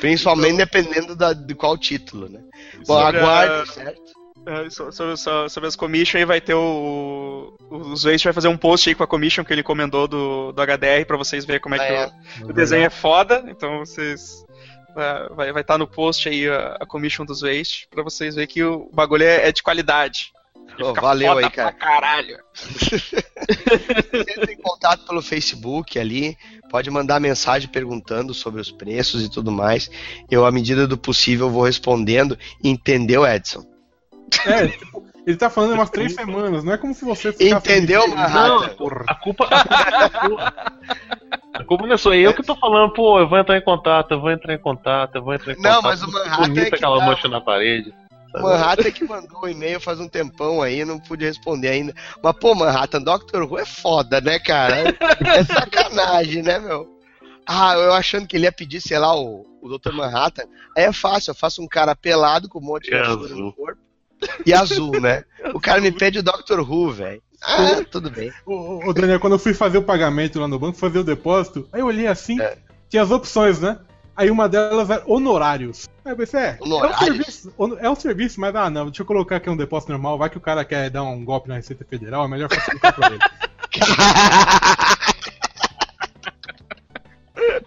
Principalmente dependendo da, de qual título, né? Bom, Sobre a- aguarde, certo? É, so- Sobre, so- sobre as commission aí vai ter o. O o vai fazer um post aí com a commission que ele encomendou do, do HDR pra vocês verem como é que É. o, o desenho é foda. Então vocês. é, Vai estar tá no post aí a, a commission dos Waste pra vocês verem que o bagulho é, é de qualidade. Fica valeu foda aí, cara. Pra caralho. Entre em contato pelo Facebook ali, pode mandar mensagem perguntando sobre os preços e tudo mais. Eu, à medida do possível, vou respondendo. Entendeu, Edson? É, tipo, ele tá falando há umas três semanas, não é como se você ficasse. Entendeu, Manhattan? Porra. A culpa, a culpa não é sua. A culpa não é sua. Eu que tô falando, pô, eu vou entrar em contato, eu vou entrar em contato, eu vou entrar em Não, contato. mas o Manhattan Bonita é que aquela tá- mancha na parede. O Manhattan que mandou o e-mail faz um tempão aí, não pude responder ainda. Mas, pô, Manhattan, Doctor Who é foda, né, cara? É sacanagem, né, meu? Ah, eu achando que ele ia pedir, sei lá, o, o Dr. Manhattan. Aí é fácil, eu faço um cara pelado com um monte de açúcar azul. no corpo. E azul, né? O cara me pede o Doctor Who, velho. Ah, tudo bem. Ô, ô, Daniel, quando eu fui fazer o pagamento lá no banco, fazer o depósito, aí eu olhei assim, É. tinha as opções, né? Aí uma delas era honorários. Aí eu pensei, é, é um Honorários? serviço, é um serviço, mas ah não, deixa eu colocar aqui um depósito normal, vai que o cara quer dar um golpe na Receita Federal, é melhor facilitar pra ele.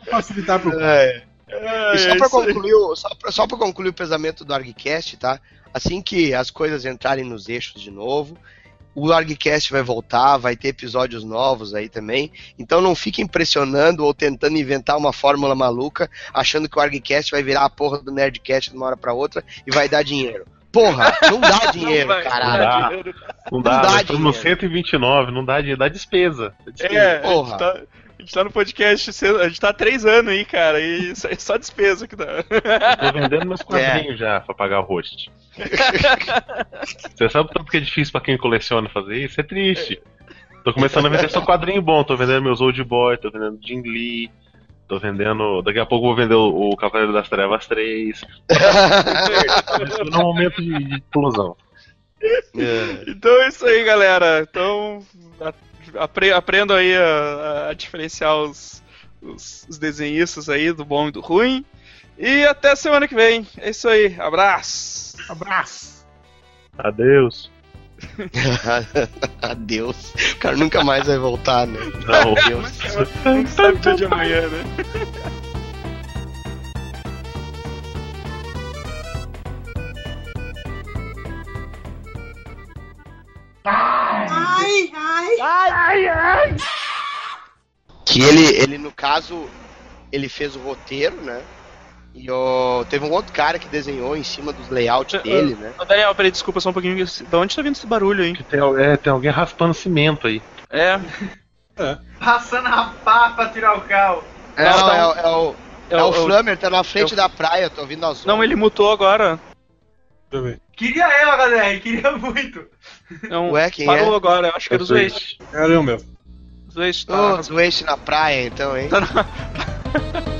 Facilitar pro cara. É. É, E só é aí. concluir, o- só, pra, só pra concluir o pesamento do ArgCast, tá? Assim que as coisas entrarem nos eixos de novo, o ArgCast vai voltar, vai ter episódios novos aí também. Então não fiquem pressionando ou tentando inventar uma fórmula maluca, achando que o ArgCast vai virar a porra do Nerdcast de uma hora pra outra e vai dar dinheiro. Porra, não dá dinheiro, vai, caralho. dá. dinheiro. Não dá, Não dá estamos no dinheiro. 129, não dá dinheiro, dá despesa. Dá despesa. É, a Porra. gente, tá, a gente tá no podcast, a gente tá há três anos aí, cara, e é só despesa que dá. Tô vendendo meus quadrinhos já pra pagar o host. Você sabe o tanto que é difícil pra quem coleciona fazer isso? É triste. Tô começando a vender só quadrinho bom, tô vendendo meus Old Boy, tô vendendo Jim Lee, tô vendendo. Daqui a pouco eu vou vender o, o Cavaleiro das Trevas 3. Tô num momento de, de explosão. É. Então é isso aí, galera. Então aprendam aí a, a diferenciar os, os, os desenhistas aí do bom e do ruim. E até semana que vem. É isso aí. Abraço. Abraço! Adeus. Adeus. O cara nunca mais vai voltar, né? Não. Adeus. Não sabe de amanhã, né? Que ele, ele, no caso, ele fez o roteiro, né? E o, teve um outro cara que desenhou em cima dos layouts dele, né? Ô, Daniel, peraí, desculpa só um pouquinho. Da onde tá vindo esse barulho aí? Tem, é, tem alguém raspando cimento aí. É. Passando a pá pra tirar o carro. É, Não, é, não. é, é o, é Eu- o eu- Flammer, tá na frente eu- da praia, tô ouvindo as Não, ele mutou agora. Deixa eu ver. Queria eu, HDR, queria muito. Não, Ué, quem parou é? agora, eu acho que era o Zweiss. Era eu mesmo. Zweiss tá. Ô, Zweiss na praia, então, hein? tá na-